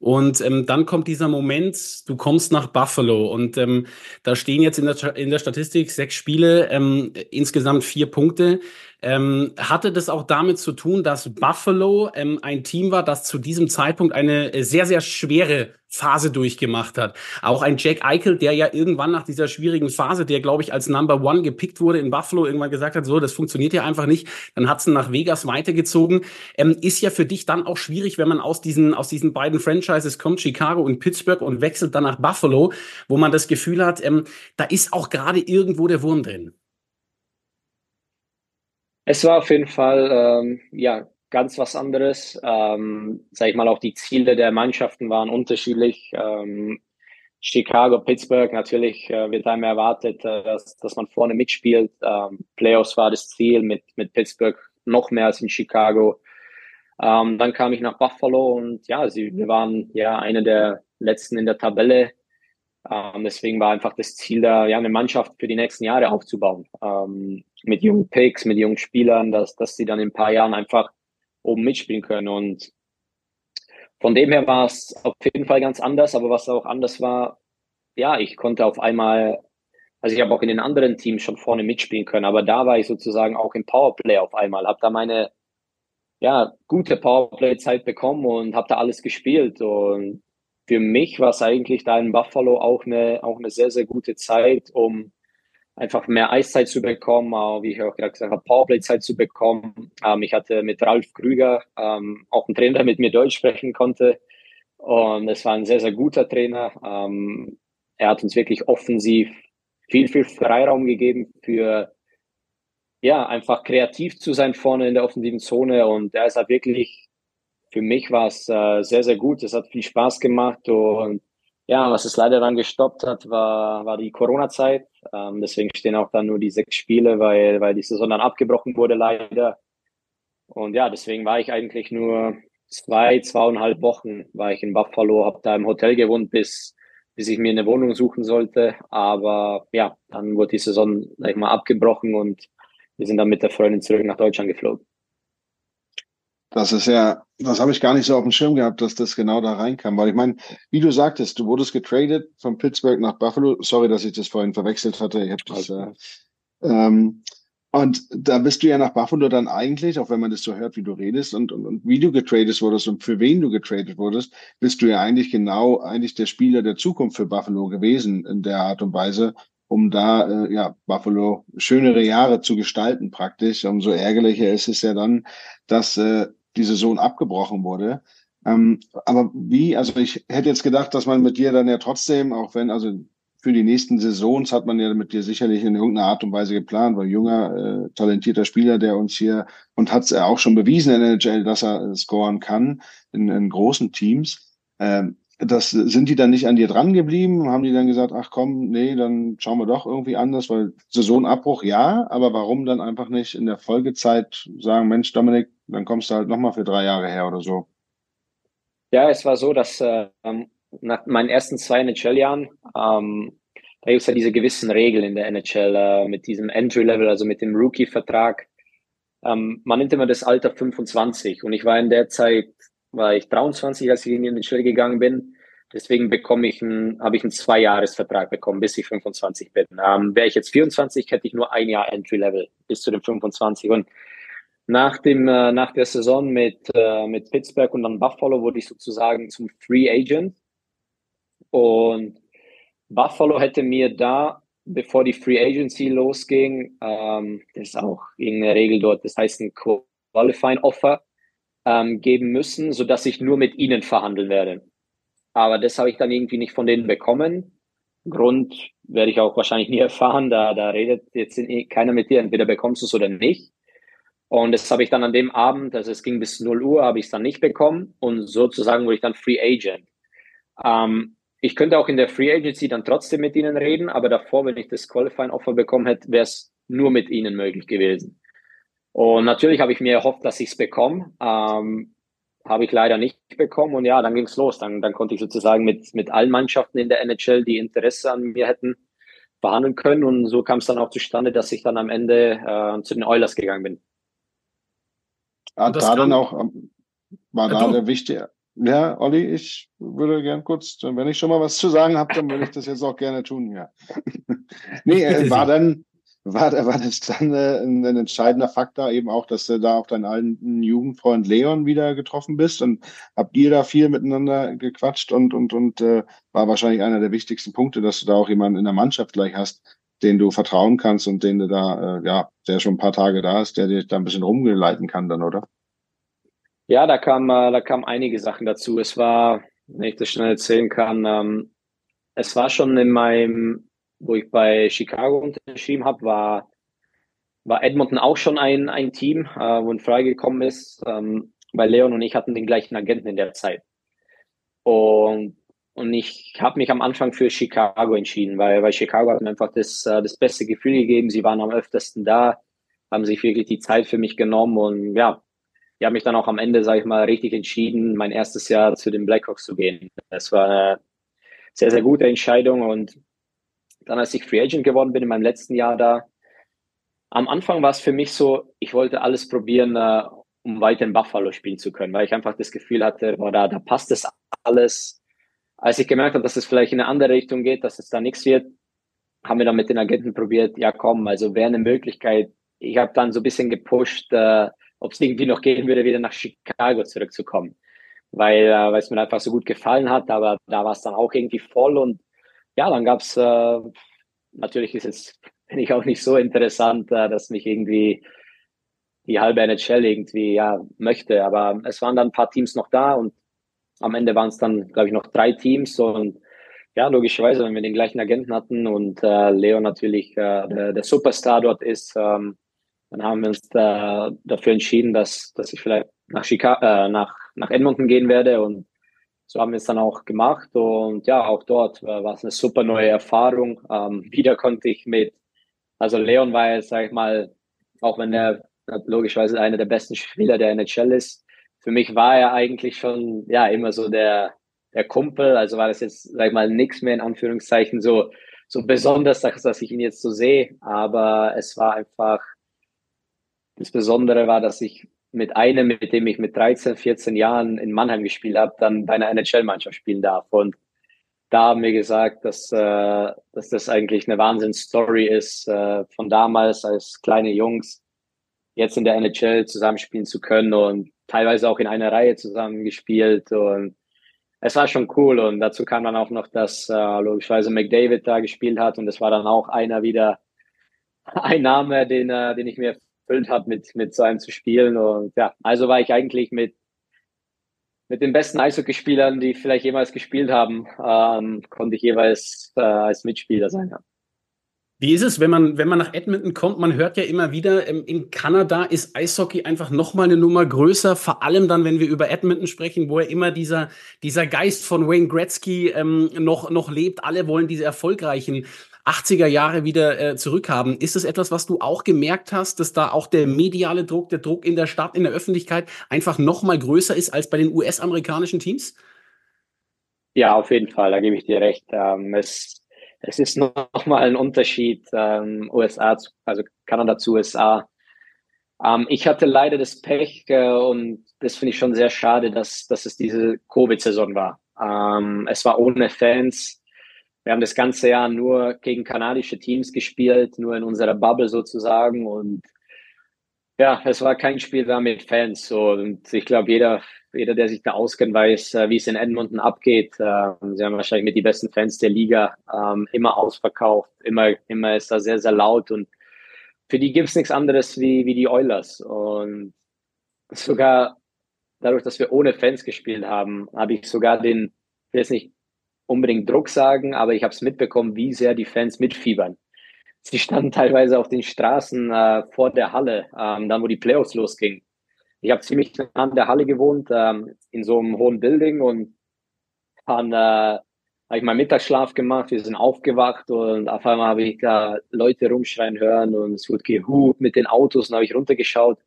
und ähm, dann kommt dieser Moment, du kommst nach Buffalo und ähm, da stehen jetzt in der, in der Statistik sechs Spiele, ähm, insgesamt vier Punkte. Ähm, hatte das auch damit zu tun, dass Buffalo ähm, ein Team war, das zu diesem Zeitpunkt eine äh, sehr, sehr schwere Phase durchgemacht hat. Auch ein Jack Eichel, der ja irgendwann nach dieser schwierigen Phase, der glaube ich als Number One gepickt wurde in Buffalo, irgendwann gesagt hat, so, das funktioniert ja einfach nicht. Dann hat sie nach Vegas weitergezogen. Ähm, ist ja für dich dann auch schwierig, wenn man aus diesen, aus diesen beiden Franchises kommt, Chicago und Pittsburgh und wechselt dann nach Buffalo, wo man das Gefühl hat, ähm, da ist auch gerade irgendwo der Wurm drin. Es war auf jeden Fall ähm, ja ganz was anderes. Ähm, sag ich mal, auch die Ziele der Mannschaften waren unterschiedlich. Ähm, Chicago, Pittsburgh, natürlich äh, wird einem erwartet, äh, dass, dass man vorne mitspielt. Ähm, Playoffs war das Ziel, mit, mit Pittsburgh noch mehr als in Chicago. Ähm, dann kam ich nach Buffalo und ja, sie, wir waren ja eine der letzten in der Tabelle. Ähm, deswegen war einfach das Ziel, da ja eine Mannschaft für die nächsten Jahre aufzubauen. Ähm, mit jungen Picks, mit jungen Spielern, dass, dass sie dann in ein paar Jahren einfach oben mitspielen können. Und von dem her war es auf jeden Fall ganz anders, aber was auch anders war, ja, ich konnte auf einmal, also ich habe auch in den anderen Teams schon vorne mitspielen können, aber da war ich sozusagen auch im Powerplay auf einmal, habe da meine ja, gute Powerplay-Zeit bekommen und habe da alles gespielt. Und für mich war es eigentlich da in Buffalo auch eine, auch eine sehr, sehr gute Zeit, um einfach mehr Eiszeit zu bekommen, wie ich auch gesagt habe, Powerplay-Zeit zu bekommen. Ähm, ich hatte mit Ralf Krüger ähm, auch einen Trainer, der mit mir Deutsch sprechen konnte. Und es war ein sehr, sehr guter Trainer. Ähm, er hat uns wirklich offensiv viel, viel Freiraum gegeben für, ja, einfach kreativ zu sein vorne in der offensiven Zone. Und er ist halt wirklich für mich war es äh, sehr, sehr gut. Es hat viel Spaß gemacht und ja, was es leider dann gestoppt hat, war, war die Corona-Zeit. Ähm, deswegen stehen auch dann nur die sechs Spiele, weil, weil die Saison dann abgebrochen wurde, leider. Und ja, deswegen war ich eigentlich nur zwei, zweieinhalb Wochen war ich in Buffalo, habe da im Hotel gewohnt, bis, bis ich mir eine Wohnung suchen sollte. Aber ja, dann wurde die Saison, sag ich mal, abgebrochen und wir sind dann mit der Freundin zurück nach Deutschland geflogen. Das ist ja, das habe ich gar nicht so auf dem Schirm gehabt, dass das genau da reinkam. Weil ich meine, wie du sagtest, du wurdest getradet von Pittsburgh nach Buffalo. Sorry, dass ich das vorhin verwechselt hatte. Ich habe das. Äh, ähm, und da bist du ja nach Buffalo dann eigentlich, auch wenn man das so hört, wie du redest und, und, und wie du getradet wurdest und für wen du getradet wurdest, bist du ja eigentlich genau eigentlich der Spieler der Zukunft für Buffalo gewesen in der Art und Weise, um da äh, ja Buffalo schönere Jahre zu gestalten praktisch. Umso ärgerlicher ist es ja dann, dass äh, die Saison abgebrochen wurde. Ähm, aber wie, also ich hätte jetzt gedacht, dass man mit dir dann ja trotzdem, auch wenn, also für die nächsten Saisons hat man ja mit dir sicherlich in irgendeiner Art und Weise geplant, weil junger, äh, talentierter Spieler, der uns hier und hat es ja auch schon bewiesen in der NHL, dass er äh, scoren kann in, in großen Teams. Ähm, das sind die dann nicht an dir dran geblieben? Haben die dann gesagt, ach komm, nee, dann schauen wir doch irgendwie anders, weil Saisonabbruch ja, aber warum dann einfach nicht in der Folgezeit sagen, Mensch, Dominik, dann kommst du halt nochmal für drei Jahre her oder so? Ja, es war so, dass äh, nach meinen ersten zwei NHL-Jahren, ähm, da gibt es ja diese gewissen Regeln in der NHL äh, mit diesem Entry-Level, also mit dem Rookie-Vertrag. Ähm, man nennt immer das Alter 25 und ich war in der Zeit war ich 23, als ich in den Schule gegangen bin. Deswegen bekomme ich einen, habe ich einen Zwei-Jahres-Vertrag bekommen, bis ich 25 bin. Ähm, Wäre ich jetzt 24, hätte ich nur ein Jahr Entry-Level bis zu den 25. Und nach dem, äh, nach der Saison mit, äh, mit Pittsburgh und dann Buffalo wurde ich sozusagen zum Free Agent. Und Buffalo hätte mir da, bevor die Free Agency losging, ähm, das ist auch irgendeine Regel dort, das heißt ein Qualifying Offer, ähm, geben müssen, sodass ich nur mit ihnen verhandeln werde. Aber das habe ich dann irgendwie nicht von denen bekommen. Grund werde ich auch wahrscheinlich nie erfahren. Da, da redet jetzt keiner mit dir. Entweder bekommst du es oder nicht. Und das habe ich dann an dem Abend, also es ging bis 0 Uhr, habe ich es dann nicht bekommen. Und sozusagen wurde ich dann Free Agent. Ähm, ich könnte auch in der Free Agency dann trotzdem mit ihnen reden, aber davor, wenn ich das Qualifying Offer bekommen hätte, wäre es nur mit ihnen möglich gewesen. Und natürlich habe ich mir erhofft, dass ich es bekomme. Ähm, habe ich leider nicht bekommen. Und ja, dann ging es los. Dann, dann konnte ich sozusagen mit, mit allen Mannschaften in der NHL, die Interesse an mir hätten, verhandeln können. Und so kam es dann auch zustande, dass ich dann am Ende äh, zu den Oilers gegangen bin. Hat da dann auch, ähm, war ja, da der wichtige, ja, Olli, ich würde gern kurz, wenn ich schon mal was zu sagen habe, dann würde ich das jetzt auch gerne tun, ja. nee, äh, war dann, war, war das dann äh, ein, ein, entscheidender Faktor eben auch, dass du da auf deinen alten Jugendfreund Leon wieder getroffen bist und habt ihr da viel miteinander gequatscht und, und, und äh, war wahrscheinlich einer der wichtigsten Punkte, dass du da auch jemanden in der Mannschaft gleich hast, den du vertrauen kannst und den du da, äh, ja, der schon ein paar Tage da ist, der dich da ein bisschen rumgeleiten kann dann, oder? Ja, da kam, äh, da kam einige Sachen dazu. Es war, wenn ich das schnell erzählen kann, ähm, es war schon in meinem, wo ich bei Chicago unterschrieben habe, war, war Edmonton auch schon ein, ein Team, äh, wo ein freigekommen ist, ähm, weil Leon und ich hatten den gleichen Agenten in der Zeit. Und und ich habe mich am Anfang für Chicago entschieden, weil, weil Chicago hat mir einfach das, äh, das beste Gefühl gegeben. Sie waren am öftesten da, haben sich wirklich die Zeit für mich genommen und ja, ich habe mich dann auch am Ende, sage ich mal, richtig entschieden, mein erstes Jahr zu den Blackhawks zu gehen. Das war eine sehr, sehr gute Entscheidung und dann, als ich Free Agent geworden bin in meinem letzten Jahr da, am Anfang war es für mich so, ich wollte alles probieren, uh, um weiter in Buffalo spielen zu können, weil ich einfach das Gefühl hatte, boah, da, da passt das alles als ich gemerkt habe, dass es vielleicht in eine andere Richtung geht, dass es da nichts wird, haben wir dann mit den Agenten probiert, ja komm, also wäre eine Möglichkeit. Ich habe dann so ein bisschen gepusht, äh, ob es irgendwie noch gehen würde, wieder nach Chicago zurückzukommen, weil äh, es mir einfach so gut gefallen hat, aber da war es dann auch irgendwie voll und ja, dann gab's äh, natürlich ist es bin ich auch nicht so interessant, äh, dass mich irgendwie die halbe NHL irgendwie ja möchte, aber es waren dann ein paar Teams noch da und am Ende waren es dann, glaube ich, noch drei Teams. Und ja, logischerweise, wenn wir den gleichen Agenten hatten und äh, Leo natürlich äh, der, der, Superstar dort ist, ähm, dann haben wir uns da, dafür entschieden, dass, dass ich vielleicht nach, Chicago, äh, nach, nach Edmonton gehen werde. Und so haben wir es dann auch gemacht und ja, auch dort war es eine super neue Erfahrung. Ähm, wieder konnte ich mit, also Leon war jetzt, sag ich mal, auch wenn er logischerweise einer der besten Spieler der NHL ist, für mich war er eigentlich schon ja immer so der der Kumpel, also war das jetzt sag ich mal nichts mehr in Anführungszeichen so so besonders, dass, dass ich ihn jetzt so sehe, aber es war einfach das Besondere war, dass ich mit einem, mit dem ich mit 13, 14 Jahren in Mannheim gespielt habe, dann bei einer NHL-Mannschaft spielen darf. Und da haben wir gesagt, dass, äh, dass das eigentlich eine Wahnsinnsstory ist, äh, von damals als kleine Jungs jetzt in der NHL zusammenspielen zu können und teilweise auch in einer Reihe zusammengespielt. Und es war schon cool. Und dazu kam dann auch noch, dass äh, logischerweise McDavid da gespielt hat. Und es war dann auch einer wieder ein Name, den, äh, den ich mir erfüllt habe, mit, mit so einem zu spielen und ja, also war ich eigentlich mit mit den besten Eishockeyspielern, die vielleicht jemals gespielt haben, ähm, konnte ich jeweils äh, als Mitspieler sein. Ja. Wie ist es, wenn man, wenn man nach Edmonton kommt? Man hört ja immer wieder, ähm, in Kanada ist Eishockey einfach nochmal eine Nummer größer, vor allem dann, wenn wir über Edmonton sprechen, wo ja immer dieser, dieser Geist von Wayne Gretzky ähm, noch, noch lebt. Alle wollen diese erfolgreichen 80er Jahre wieder äh, zurückhaben. Ist es etwas, was du auch gemerkt hast, dass da auch der mediale Druck, der Druck in der Stadt, in der Öffentlichkeit einfach nochmal größer ist als bei den US-amerikanischen Teams? Ja, auf jeden Fall, da gebe ich dir recht. Ähm, es es ist nochmal ein Unterschied, ähm, USA, zu, also Kanada zu USA. Ähm, ich hatte leider das Pech äh, und das finde ich schon sehr schade, dass, dass es diese Covid-Saison war. Ähm, es war ohne Fans. Wir haben das ganze Jahr nur gegen kanadische Teams gespielt, nur in unserer Bubble sozusagen. Und ja, es war kein Spiel da mit Fans. Und ich glaube, jeder jeder, der sich da auskennt, weiß, äh, wie es in Edmonton abgeht. Ähm, sie haben wahrscheinlich mit die besten Fans der Liga ähm, immer ausverkauft. Immer, immer ist da sehr, sehr laut und für die gibt's nichts anderes wie, wie die Oilers. Und sogar dadurch, dass wir ohne Fans gespielt haben, habe ich sogar den, ich will jetzt nicht unbedingt Druck sagen, aber ich habe es mitbekommen, wie sehr die Fans mitfiebern. Sie standen teilweise auf den Straßen äh, vor der Halle, ähm, dann wo die Playoffs losgingen ich habe ziemlich nah an der Halle gewohnt, ähm, in so einem hohen Building und dann äh, habe ich meinen Mittagsschlaf gemacht, wir sind aufgewacht und auf einmal habe ich da Leute rumschreien hören und es wurde gehupt mit den Autos und habe ich runtergeschaut.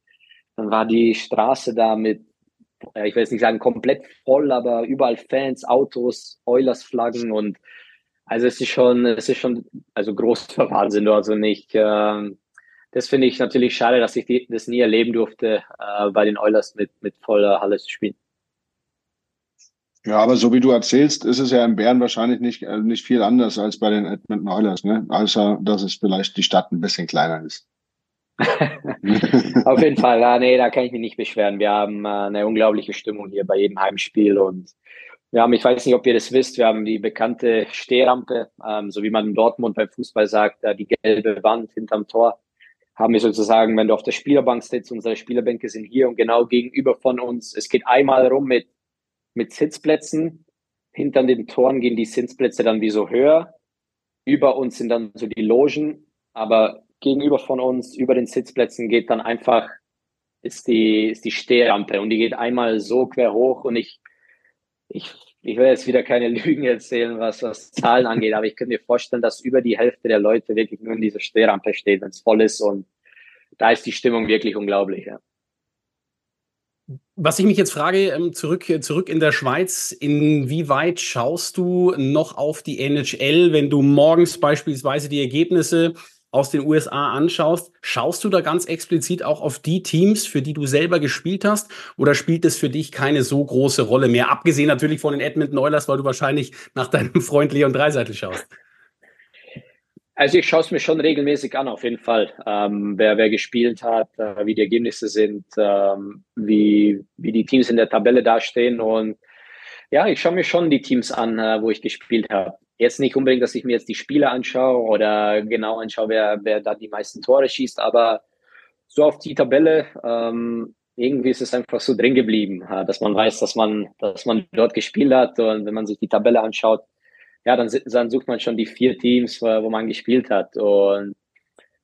Dann war die Straße da mit, ich will jetzt nicht sagen komplett voll, aber überall Fans, Autos, Oilers-Flaggen und also es ist schon, es ist schon, also großer Wahnsinn, also nicht, äh, das finde ich natürlich schade, dass ich die, das nie erleben durfte, äh, bei den Oilers mit, mit voller Halle zu spielen. Ja, aber so wie du erzählst, ist es ja in Bern wahrscheinlich nicht, äh, nicht viel anders als bei den Edmonton Oilers, ne? Außer, dass es vielleicht die Stadt ein bisschen kleiner ist. Auf jeden Fall, ja, nee, da kann ich mich nicht beschweren. Wir haben äh, eine unglaubliche Stimmung hier bei jedem Heimspiel und wir haben, ich weiß nicht, ob ihr das wisst, wir haben die bekannte Stehrampe, ähm, so wie man in Dortmund beim Fußball sagt, äh, die gelbe Wand hinterm Tor. Haben wir sozusagen, wenn du auf der Spielerbank sitzt, unsere Spielerbänke sind hier und genau gegenüber von uns. Es geht einmal rum mit mit Sitzplätzen. Hinter den Toren gehen die Sitzplätze dann wie so höher. Über uns sind dann so die Logen, aber gegenüber von uns, über den Sitzplätzen geht dann einfach, ist die, ist die Stehrampe und die geht einmal so quer hoch und ich, ich, ich will jetzt wieder keine Lügen erzählen, was, was Zahlen angeht, aber ich könnte mir vorstellen, dass über die Hälfte der Leute wirklich nur in dieser Stehrampe steht, wenn es voll ist und da ist die Stimmung wirklich unglaublich. Ja. Was ich mich jetzt frage, ähm, zurück, zurück in der Schweiz, inwieweit schaust du noch auf die NHL, wenn du morgens beispielsweise die Ergebnisse aus den USA anschaust? Schaust du da ganz explizit auch auf die Teams, für die du selber gespielt hast? Oder spielt es für dich keine so große Rolle mehr? Abgesehen natürlich von den Edmonton Oilers, weil du wahrscheinlich nach deinem Freund Leon Dreiseitel schaust. Also ich schaue es mir schon regelmäßig an, auf jeden Fall. Ähm, wer, wer gespielt hat, äh, wie die Ergebnisse sind, ähm, wie, wie die Teams in der Tabelle dastehen. Und ja, ich schaue mir schon die Teams an, äh, wo ich gespielt habe. Jetzt nicht unbedingt, dass ich mir jetzt die Spiele anschaue oder genau anschaue, wer, wer da die meisten Tore schießt, aber so auf die Tabelle, ähm, irgendwie ist es einfach so drin geblieben, dass man weiß, dass man, dass man dort gespielt hat. Und wenn man sich die Tabelle anschaut, ja, dann, dann sucht man schon die vier Teams, wo man gespielt hat. Und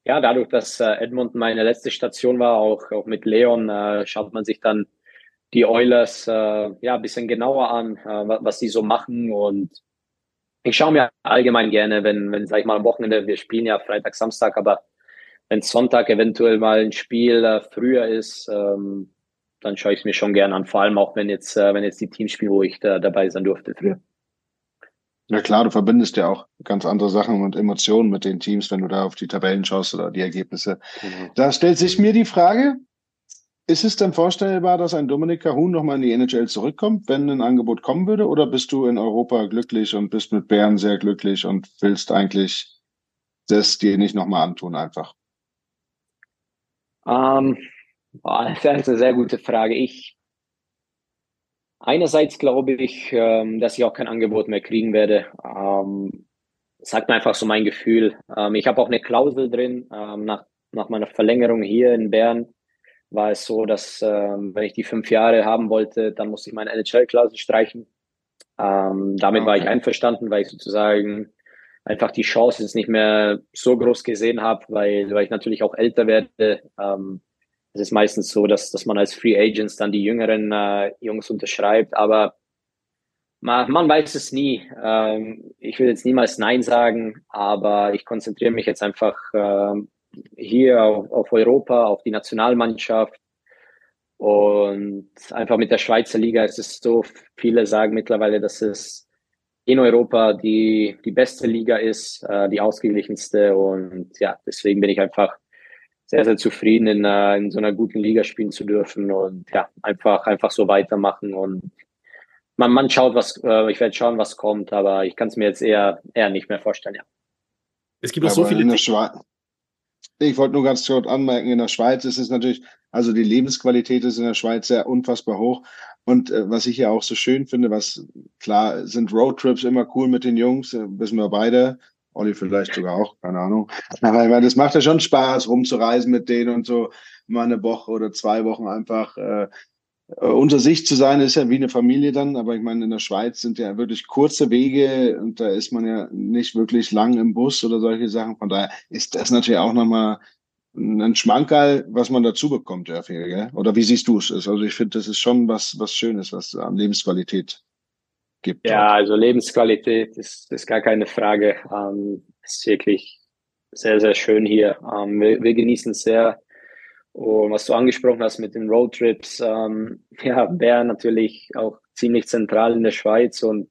ja, dadurch, dass äh, Edmonton meine letzte Station war, auch, auch mit Leon, äh, schaut man sich dann die Oilers äh, ja ein bisschen genauer an, äh, was die so machen. Und ich schaue mir allgemein gerne, wenn, wenn, sag ich mal, am Wochenende, wir spielen ja Freitag, Samstag, aber wenn Sonntag eventuell mal ein Spiel äh, früher ist, ähm, dann schaue ich es mir schon gerne an. Vor allem auch, wenn jetzt, äh, wenn jetzt die Teams spielen, wo ich da dabei sein durfte früher. Ja klar, du verbindest ja auch ganz andere Sachen und Emotionen mit den Teams, wenn du da auf die Tabellen schaust oder die Ergebnisse. Mhm. Da stellt sich mir die Frage, ist es denn vorstellbar, dass ein Dominik Cahun nochmal in die NHL zurückkommt, wenn ein Angebot kommen würde? Oder bist du in Europa glücklich und bist mit Bern sehr glücklich und willst eigentlich das dir nicht nochmal antun einfach? Ähm, das ist eine sehr gute Frage. Ich Einerseits glaube ich, ähm, dass ich auch kein Angebot mehr kriegen werde. Ähm, sagt mir einfach so mein Gefühl. Ähm, ich habe auch eine Klausel drin. Ähm, nach, nach meiner Verlängerung hier in Bern war es so, dass ähm, wenn ich die fünf Jahre haben wollte, dann musste ich meine NHL-Klausel streichen. Ähm, damit okay. war ich einverstanden, weil ich sozusagen einfach die Chance jetzt nicht mehr so groß gesehen habe, weil, weil ich natürlich auch älter werde. Ähm, es ist meistens so, dass, dass man als Free Agents dann die jüngeren äh, Jungs unterschreibt, aber man, man weiß es nie. Ähm, ich will jetzt niemals Nein sagen, aber ich konzentriere mich jetzt einfach äh, hier auf, auf Europa, auf die Nationalmannschaft und einfach mit der Schweizer Liga ist es so, viele sagen mittlerweile, dass es in Europa die, die beste Liga ist, äh, die ausgeglichenste und ja, deswegen bin ich einfach sehr, sehr zufrieden, in, uh, in so einer guten Liga spielen zu dürfen und ja, einfach, einfach so weitermachen und man, man schaut, was, äh, ich werde schauen, was kommt, aber ich kann es mir jetzt eher, eher nicht mehr vorstellen, ja. Es gibt noch so viele. In der Schweiz, ich wollte nur ganz kurz anmerken, in der Schweiz ist es natürlich, also die Lebensqualität ist in der Schweiz sehr unfassbar hoch. Und äh, was ich ja auch so schön finde, was klar sind Roadtrips immer cool mit den Jungs, äh, wissen wir beide. Olli vielleicht sogar auch, keine Ahnung. Aber ich meine, das macht ja schon Spaß, rumzureisen mit denen und so mal eine Woche oder zwei Wochen einfach äh, unter sich zu sein, ist ja wie eine Familie dann. Aber ich meine, in der Schweiz sind ja wirklich kurze Wege und da ist man ja nicht wirklich lang im Bus oder solche Sachen. Von daher ist das natürlich auch nochmal ein Schmankerl, was man dazu bekommt, ja, gell? Oder wie siehst du es? Also ich finde, das ist schon was, was Schönes, was an Lebensqualität gibt. Ja, also Lebensqualität ist, ist gar keine Frage. Ähm, ist wirklich sehr, sehr schön hier. Ähm, wir, wir genießen es sehr. Und was du angesprochen hast mit den Roadtrips, ähm, ja, Bern natürlich auch ziemlich zentral in der Schweiz und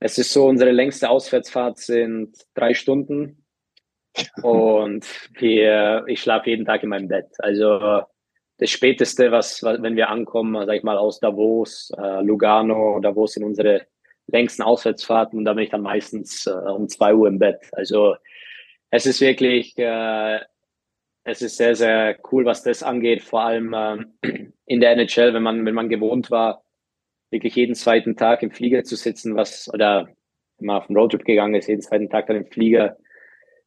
es ist so, unsere längste Auswärtsfahrt sind drei Stunden und wir, ich schlafe jeden Tag in meinem Bett. Also das Späteste, was, wenn wir ankommen, sag ich mal, aus Davos, äh, Lugano, Davos sind unsere längsten Auswärtsfahrten und da bin ich dann meistens äh, um zwei Uhr im Bett. Also es ist wirklich, äh, es ist sehr, sehr cool, was das angeht, vor allem äh, in der NHL, wenn man, wenn man gewohnt war, wirklich jeden zweiten Tag im Flieger zu sitzen, was, oder wenn man auf den Roadtrip gegangen ist, jeden zweiten Tag dann im Flieger.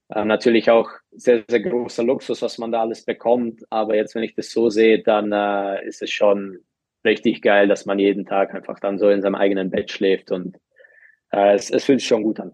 Äh, natürlich auch sehr, sehr großer Luxus, was man da alles bekommt. Aber jetzt, wenn ich das so sehe, dann äh, ist es schon richtig geil, dass man jeden Tag einfach dann so in seinem eigenen Bett schläft und äh, es, es fühlt sich schon gut an.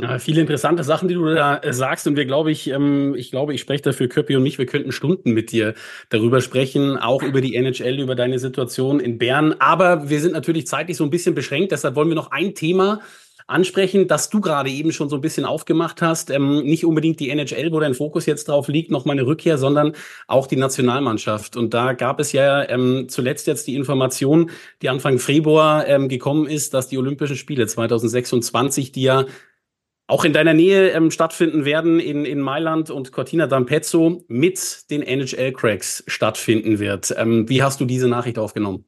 Ja, viele interessante Sachen, die du da äh, sagst. Und wir glaube ich, ähm, ich glaube, ich spreche dafür Köppi und mich. Wir könnten Stunden mit dir darüber sprechen, auch über die NHL, über deine Situation in Bern. Aber wir sind natürlich zeitlich so ein bisschen beschränkt. Deshalb wollen wir noch ein Thema ansprechen, das du gerade eben schon so ein bisschen aufgemacht hast. Ähm, nicht unbedingt die NHL, wo dein Fokus jetzt drauf liegt, noch mal eine Rückkehr, sondern auch die Nationalmannschaft. Und da gab es ja ähm, zuletzt jetzt die Information, die Anfang Februar ähm, gekommen ist, dass die Olympischen Spiele 2026, die ja auch in deiner Nähe ähm, stattfinden werden in, in Mailand und Cortina d'Ampezzo mit den NHL-Cracks stattfinden wird. Ähm, wie hast du diese Nachricht aufgenommen?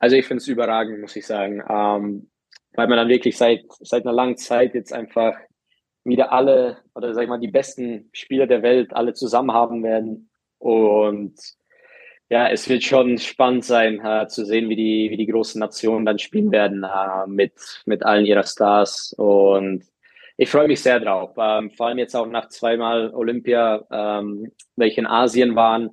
Also ich finde es überragend, muss ich sagen, ähm, weil man dann wirklich seit, seit einer langen Zeit jetzt einfach wieder alle oder sag ich mal die besten Spieler der Welt alle zusammen haben werden und ja, es wird schon spannend sein, äh, zu sehen, wie die, wie die großen Nationen dann spielen werden äh, mit, mit allen ihrer Stars. Und ich freue mich sehr drauf. Ähm, vor allem jetzt auch nach zweimal Olympia, ähm, welche in Asien waren,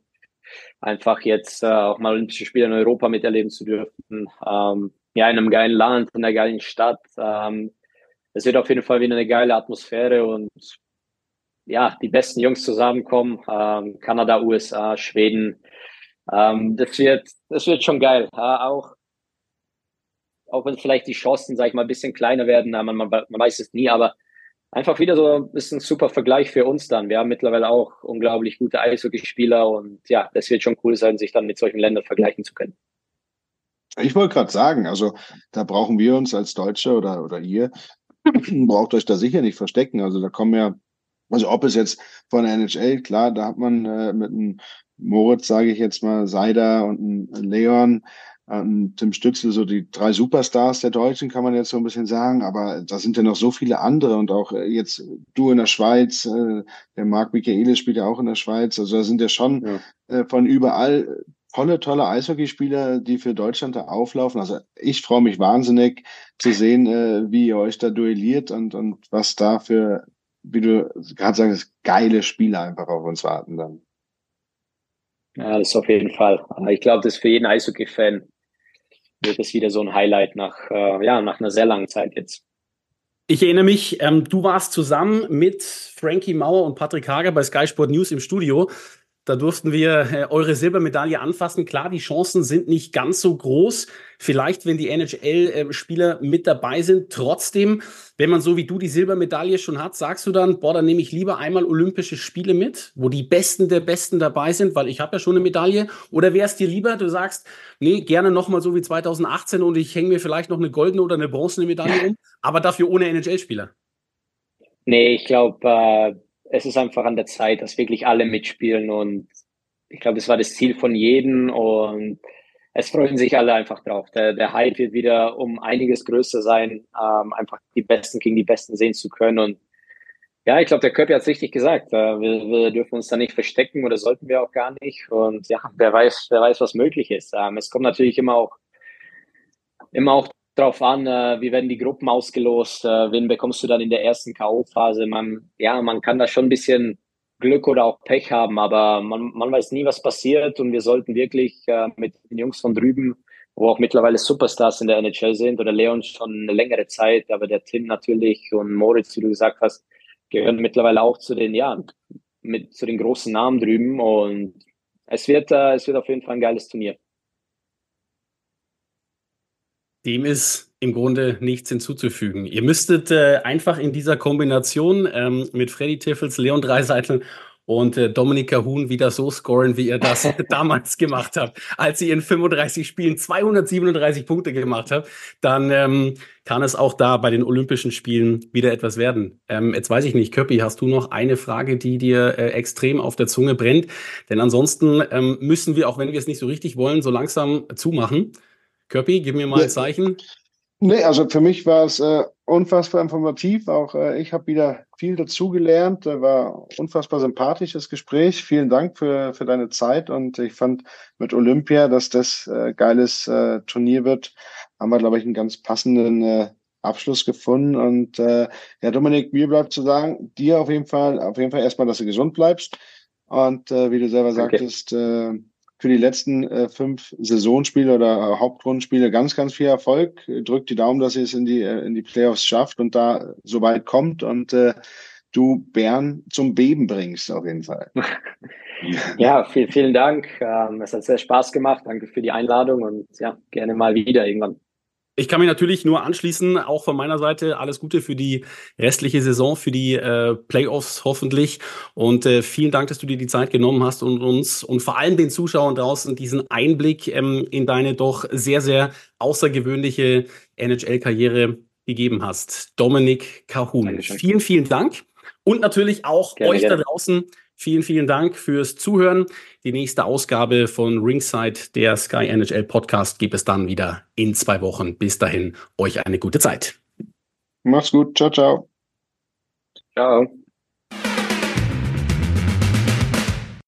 einfach jetzt äh, auch mal Olympische Spiele in Europa miterleben zu dürfen. Ähm, ja, in einem geilen Land, in einer geilen Stadt. Ähm, es wird auf jeden Fall wieder eine geile Atmosphäre und ja, die besten Jungs zusammenkommen. Ähm, Kanada, USA, Schweden, ähm, das wird, das wird schon geil. Ja, auch, auch wenn vielleicht die Chancen, sag ich mal, ein bisschen kleiner werden, man, man, man weiß es nie, aber einfach wieder so ein bisschen super Vergleich für uns dann. Wir haben mittlerweile auch unglaublich gute Eishockeyspieler und ja, das wird schon cool sein, sich dann mit solchen Ländern vergleichen zu können. Ich wollte gerade sagen, also da brauchen wir uns als Deutsche oder, oder ihr, braucht euch da sicher nicht verstecken. Also da kommen ja, also ob es jetzt von der NHL, klar, da hat man äh, mit einem Moritz, sage ich jetzt mal, Seider und ein Leon, ein Tim Stützel, so die drei Superstars der Deutschen, kann man jetzt so ein bisschen sagen, aber da sind ja noch so viele andere und auch äh, jetzt du in der Schweiz, äh, der Marc Michaelis spielt ja auch in der Schweiz, also da sind ja schon ja. Äh, von überall tolle, tolle Eishockeyspieler, die für Deutschland da auflaufen. Also ich freue mich wahnsinnig zu sehen, wie ihr euch da duelliert und, und was da für, wie du gerade sagst, geile Spieler einfach auf uns warten dann. Ja, das ist auf jeden Fall. Ich glaube, das ist für jeden Eishockey-Fan wird das wieder so ein Highlight nach, äh, ja, nach einer sehr langen Zeit jetzt. Ich erinnere mich, ähm, du warst zusammen mit Frankie Mauer und Patrick Hager bei Sky Sport News im Studio. Da durften wir äh, eure Silbermedaille anfassen. Klar, die Chancen sind nicht ganz so groß. Vielleicht, wenn die NHL-Spieler äh, mit dabei sind. Trotzdem, wenn man so wie du die Silbermedaille schon hat, sagst du dann, boah, dann nehme ich lieber einmal Olympische Spiele mit, wo die Besten der Besten dabei sind, weil ich habe ja schon eine Medaille. Oder wäre es dir lieber, du sagst, nee, gerne nochmal so wie 2018 und ich hänge mir vielleicht noch eine goldene oder eine bronzene Medaille um, aber dafür ohne NHL-Spieler? Nee, ich glaube, äh es ist einfach an der Zeit, dass wirklich alle mitspielen und ich glaube, das war das Ziel von jedem und es freuen sich alle einfach drauf. Der, der Hype wird wieder um einiges größer sein, ähm, einfach die Besten gegen die Besten sehen zu können und ja, ich glaube, der Körper hat es richtig gesagt. Äh, wir, wir, dürfen uns da nicht verstecken oder sollten wir auch gar nicht. Und ja, wer weiß, wer weiß, was möglich ist. Ähm, es kommt natürlich immer auch, immer auch drauf an, äh, wie werden die Gruppen ausgelost, äh, wen bekommst du dann in der ersten K.O.-Phase. Man, ja, man kann da schon ein bisschen Glück oder auch Pech haben, aber man, man weiß nie, was passiert und wir sollten wirklich äh, mit den Jungs von drüben, wo auch mittlerweile Superstars in der NHL sind oder Leon schon eine längere Zeit, aber der Tim natürlich und Moritz, wie du gesagt hast, gehören mittlerweile auch zu den, ja, mit zu den großen Namen drüben und es wird, äh, es wird auf jeden Fall ein geiles Turnier. Dem ist im Grunde nichts hinzuzufügen. Ihr müsstet äh, einfach in dieser Kombination ähm, mit Freddy Tiffels, Leon Dreiseitel und äh, Dominik Cahun wieder so scoren, wie ihr das damals gemacht habt, als ihr in 35 Spielen 237 Punkte gemacht habt, dann ähm, kann es auch da bei den Olympischen Spielen wieder etwas werden. Ähm, jetzt weiß ich nicht, Köppi, hast du noch eine Frage, die dir äh, extrem auf der Zunge brennt? Denn ansonsten ähm, müssen wir, auch wenn wir es nicht so richtig wollen, so langsam zumachen. Köppi, gib mir mal ein Zeichen. Nee, also für mich war es äh, unfassbar informativ. Auch äh, ich habe wieder viel dazugelernt. War unfassbar sympathisches Gespräch. Vielen Dank für, für deine Zeit. Und ich fand mit Olympia, dass das äh, geiles äh, Turnier wird, haben wir, glaube ich, einen ganz passenden äh, Abschluss gefunden. Und äh, ja, Dominik, mir bleibt zu sagen, dir auf jeden Fall, auf jeden Fall erstmal, dass du gesund bleibst. Und äh, wie du selber okay. sagtest, äh, für die letzten äh, fünf Saisonspiele oder äh, Hauptrundenspiele ganz, ganz viel Erfolg. Drückt die Daumen, dass ihr es in die, äh, in die Playoffs schafft und da so weit kommt und äh, du Bern zum Beben bringst, auf jeden Fall. ja, viel, vielen Dank. Ähm, es hat sehr Spaß gemacht. Danke für die Einladung und ja, gerne mal wieder irgendwann. Ich kann mich natürlich nur anschließen, auch von meiner Seite alles Gute für die restliche Saison, für die äh, Playoffs hoffentlich. Und äh, vielen Dank, dass du dir die Zeit genommen hast und uns und vor allem den Zuschauern draußen diesen Einblick ähm, in deine doch sehr, sehr außergewöhnliche NHL-Karriere gegeben hast. Dominik Kahun. Vielen, vielen Dank. Und natürlich auch gerne, euch gerne. da draußen Vielen, vielen Dank fürs Zuhören. Die nächste Ausgabe von Ringside, der Sky NHL Podcast, gibt es dann wieder in zwei Wochen. Bis dahin, euch eine gute Zeit. Macht's gut. Ciao, ciao. Ciao.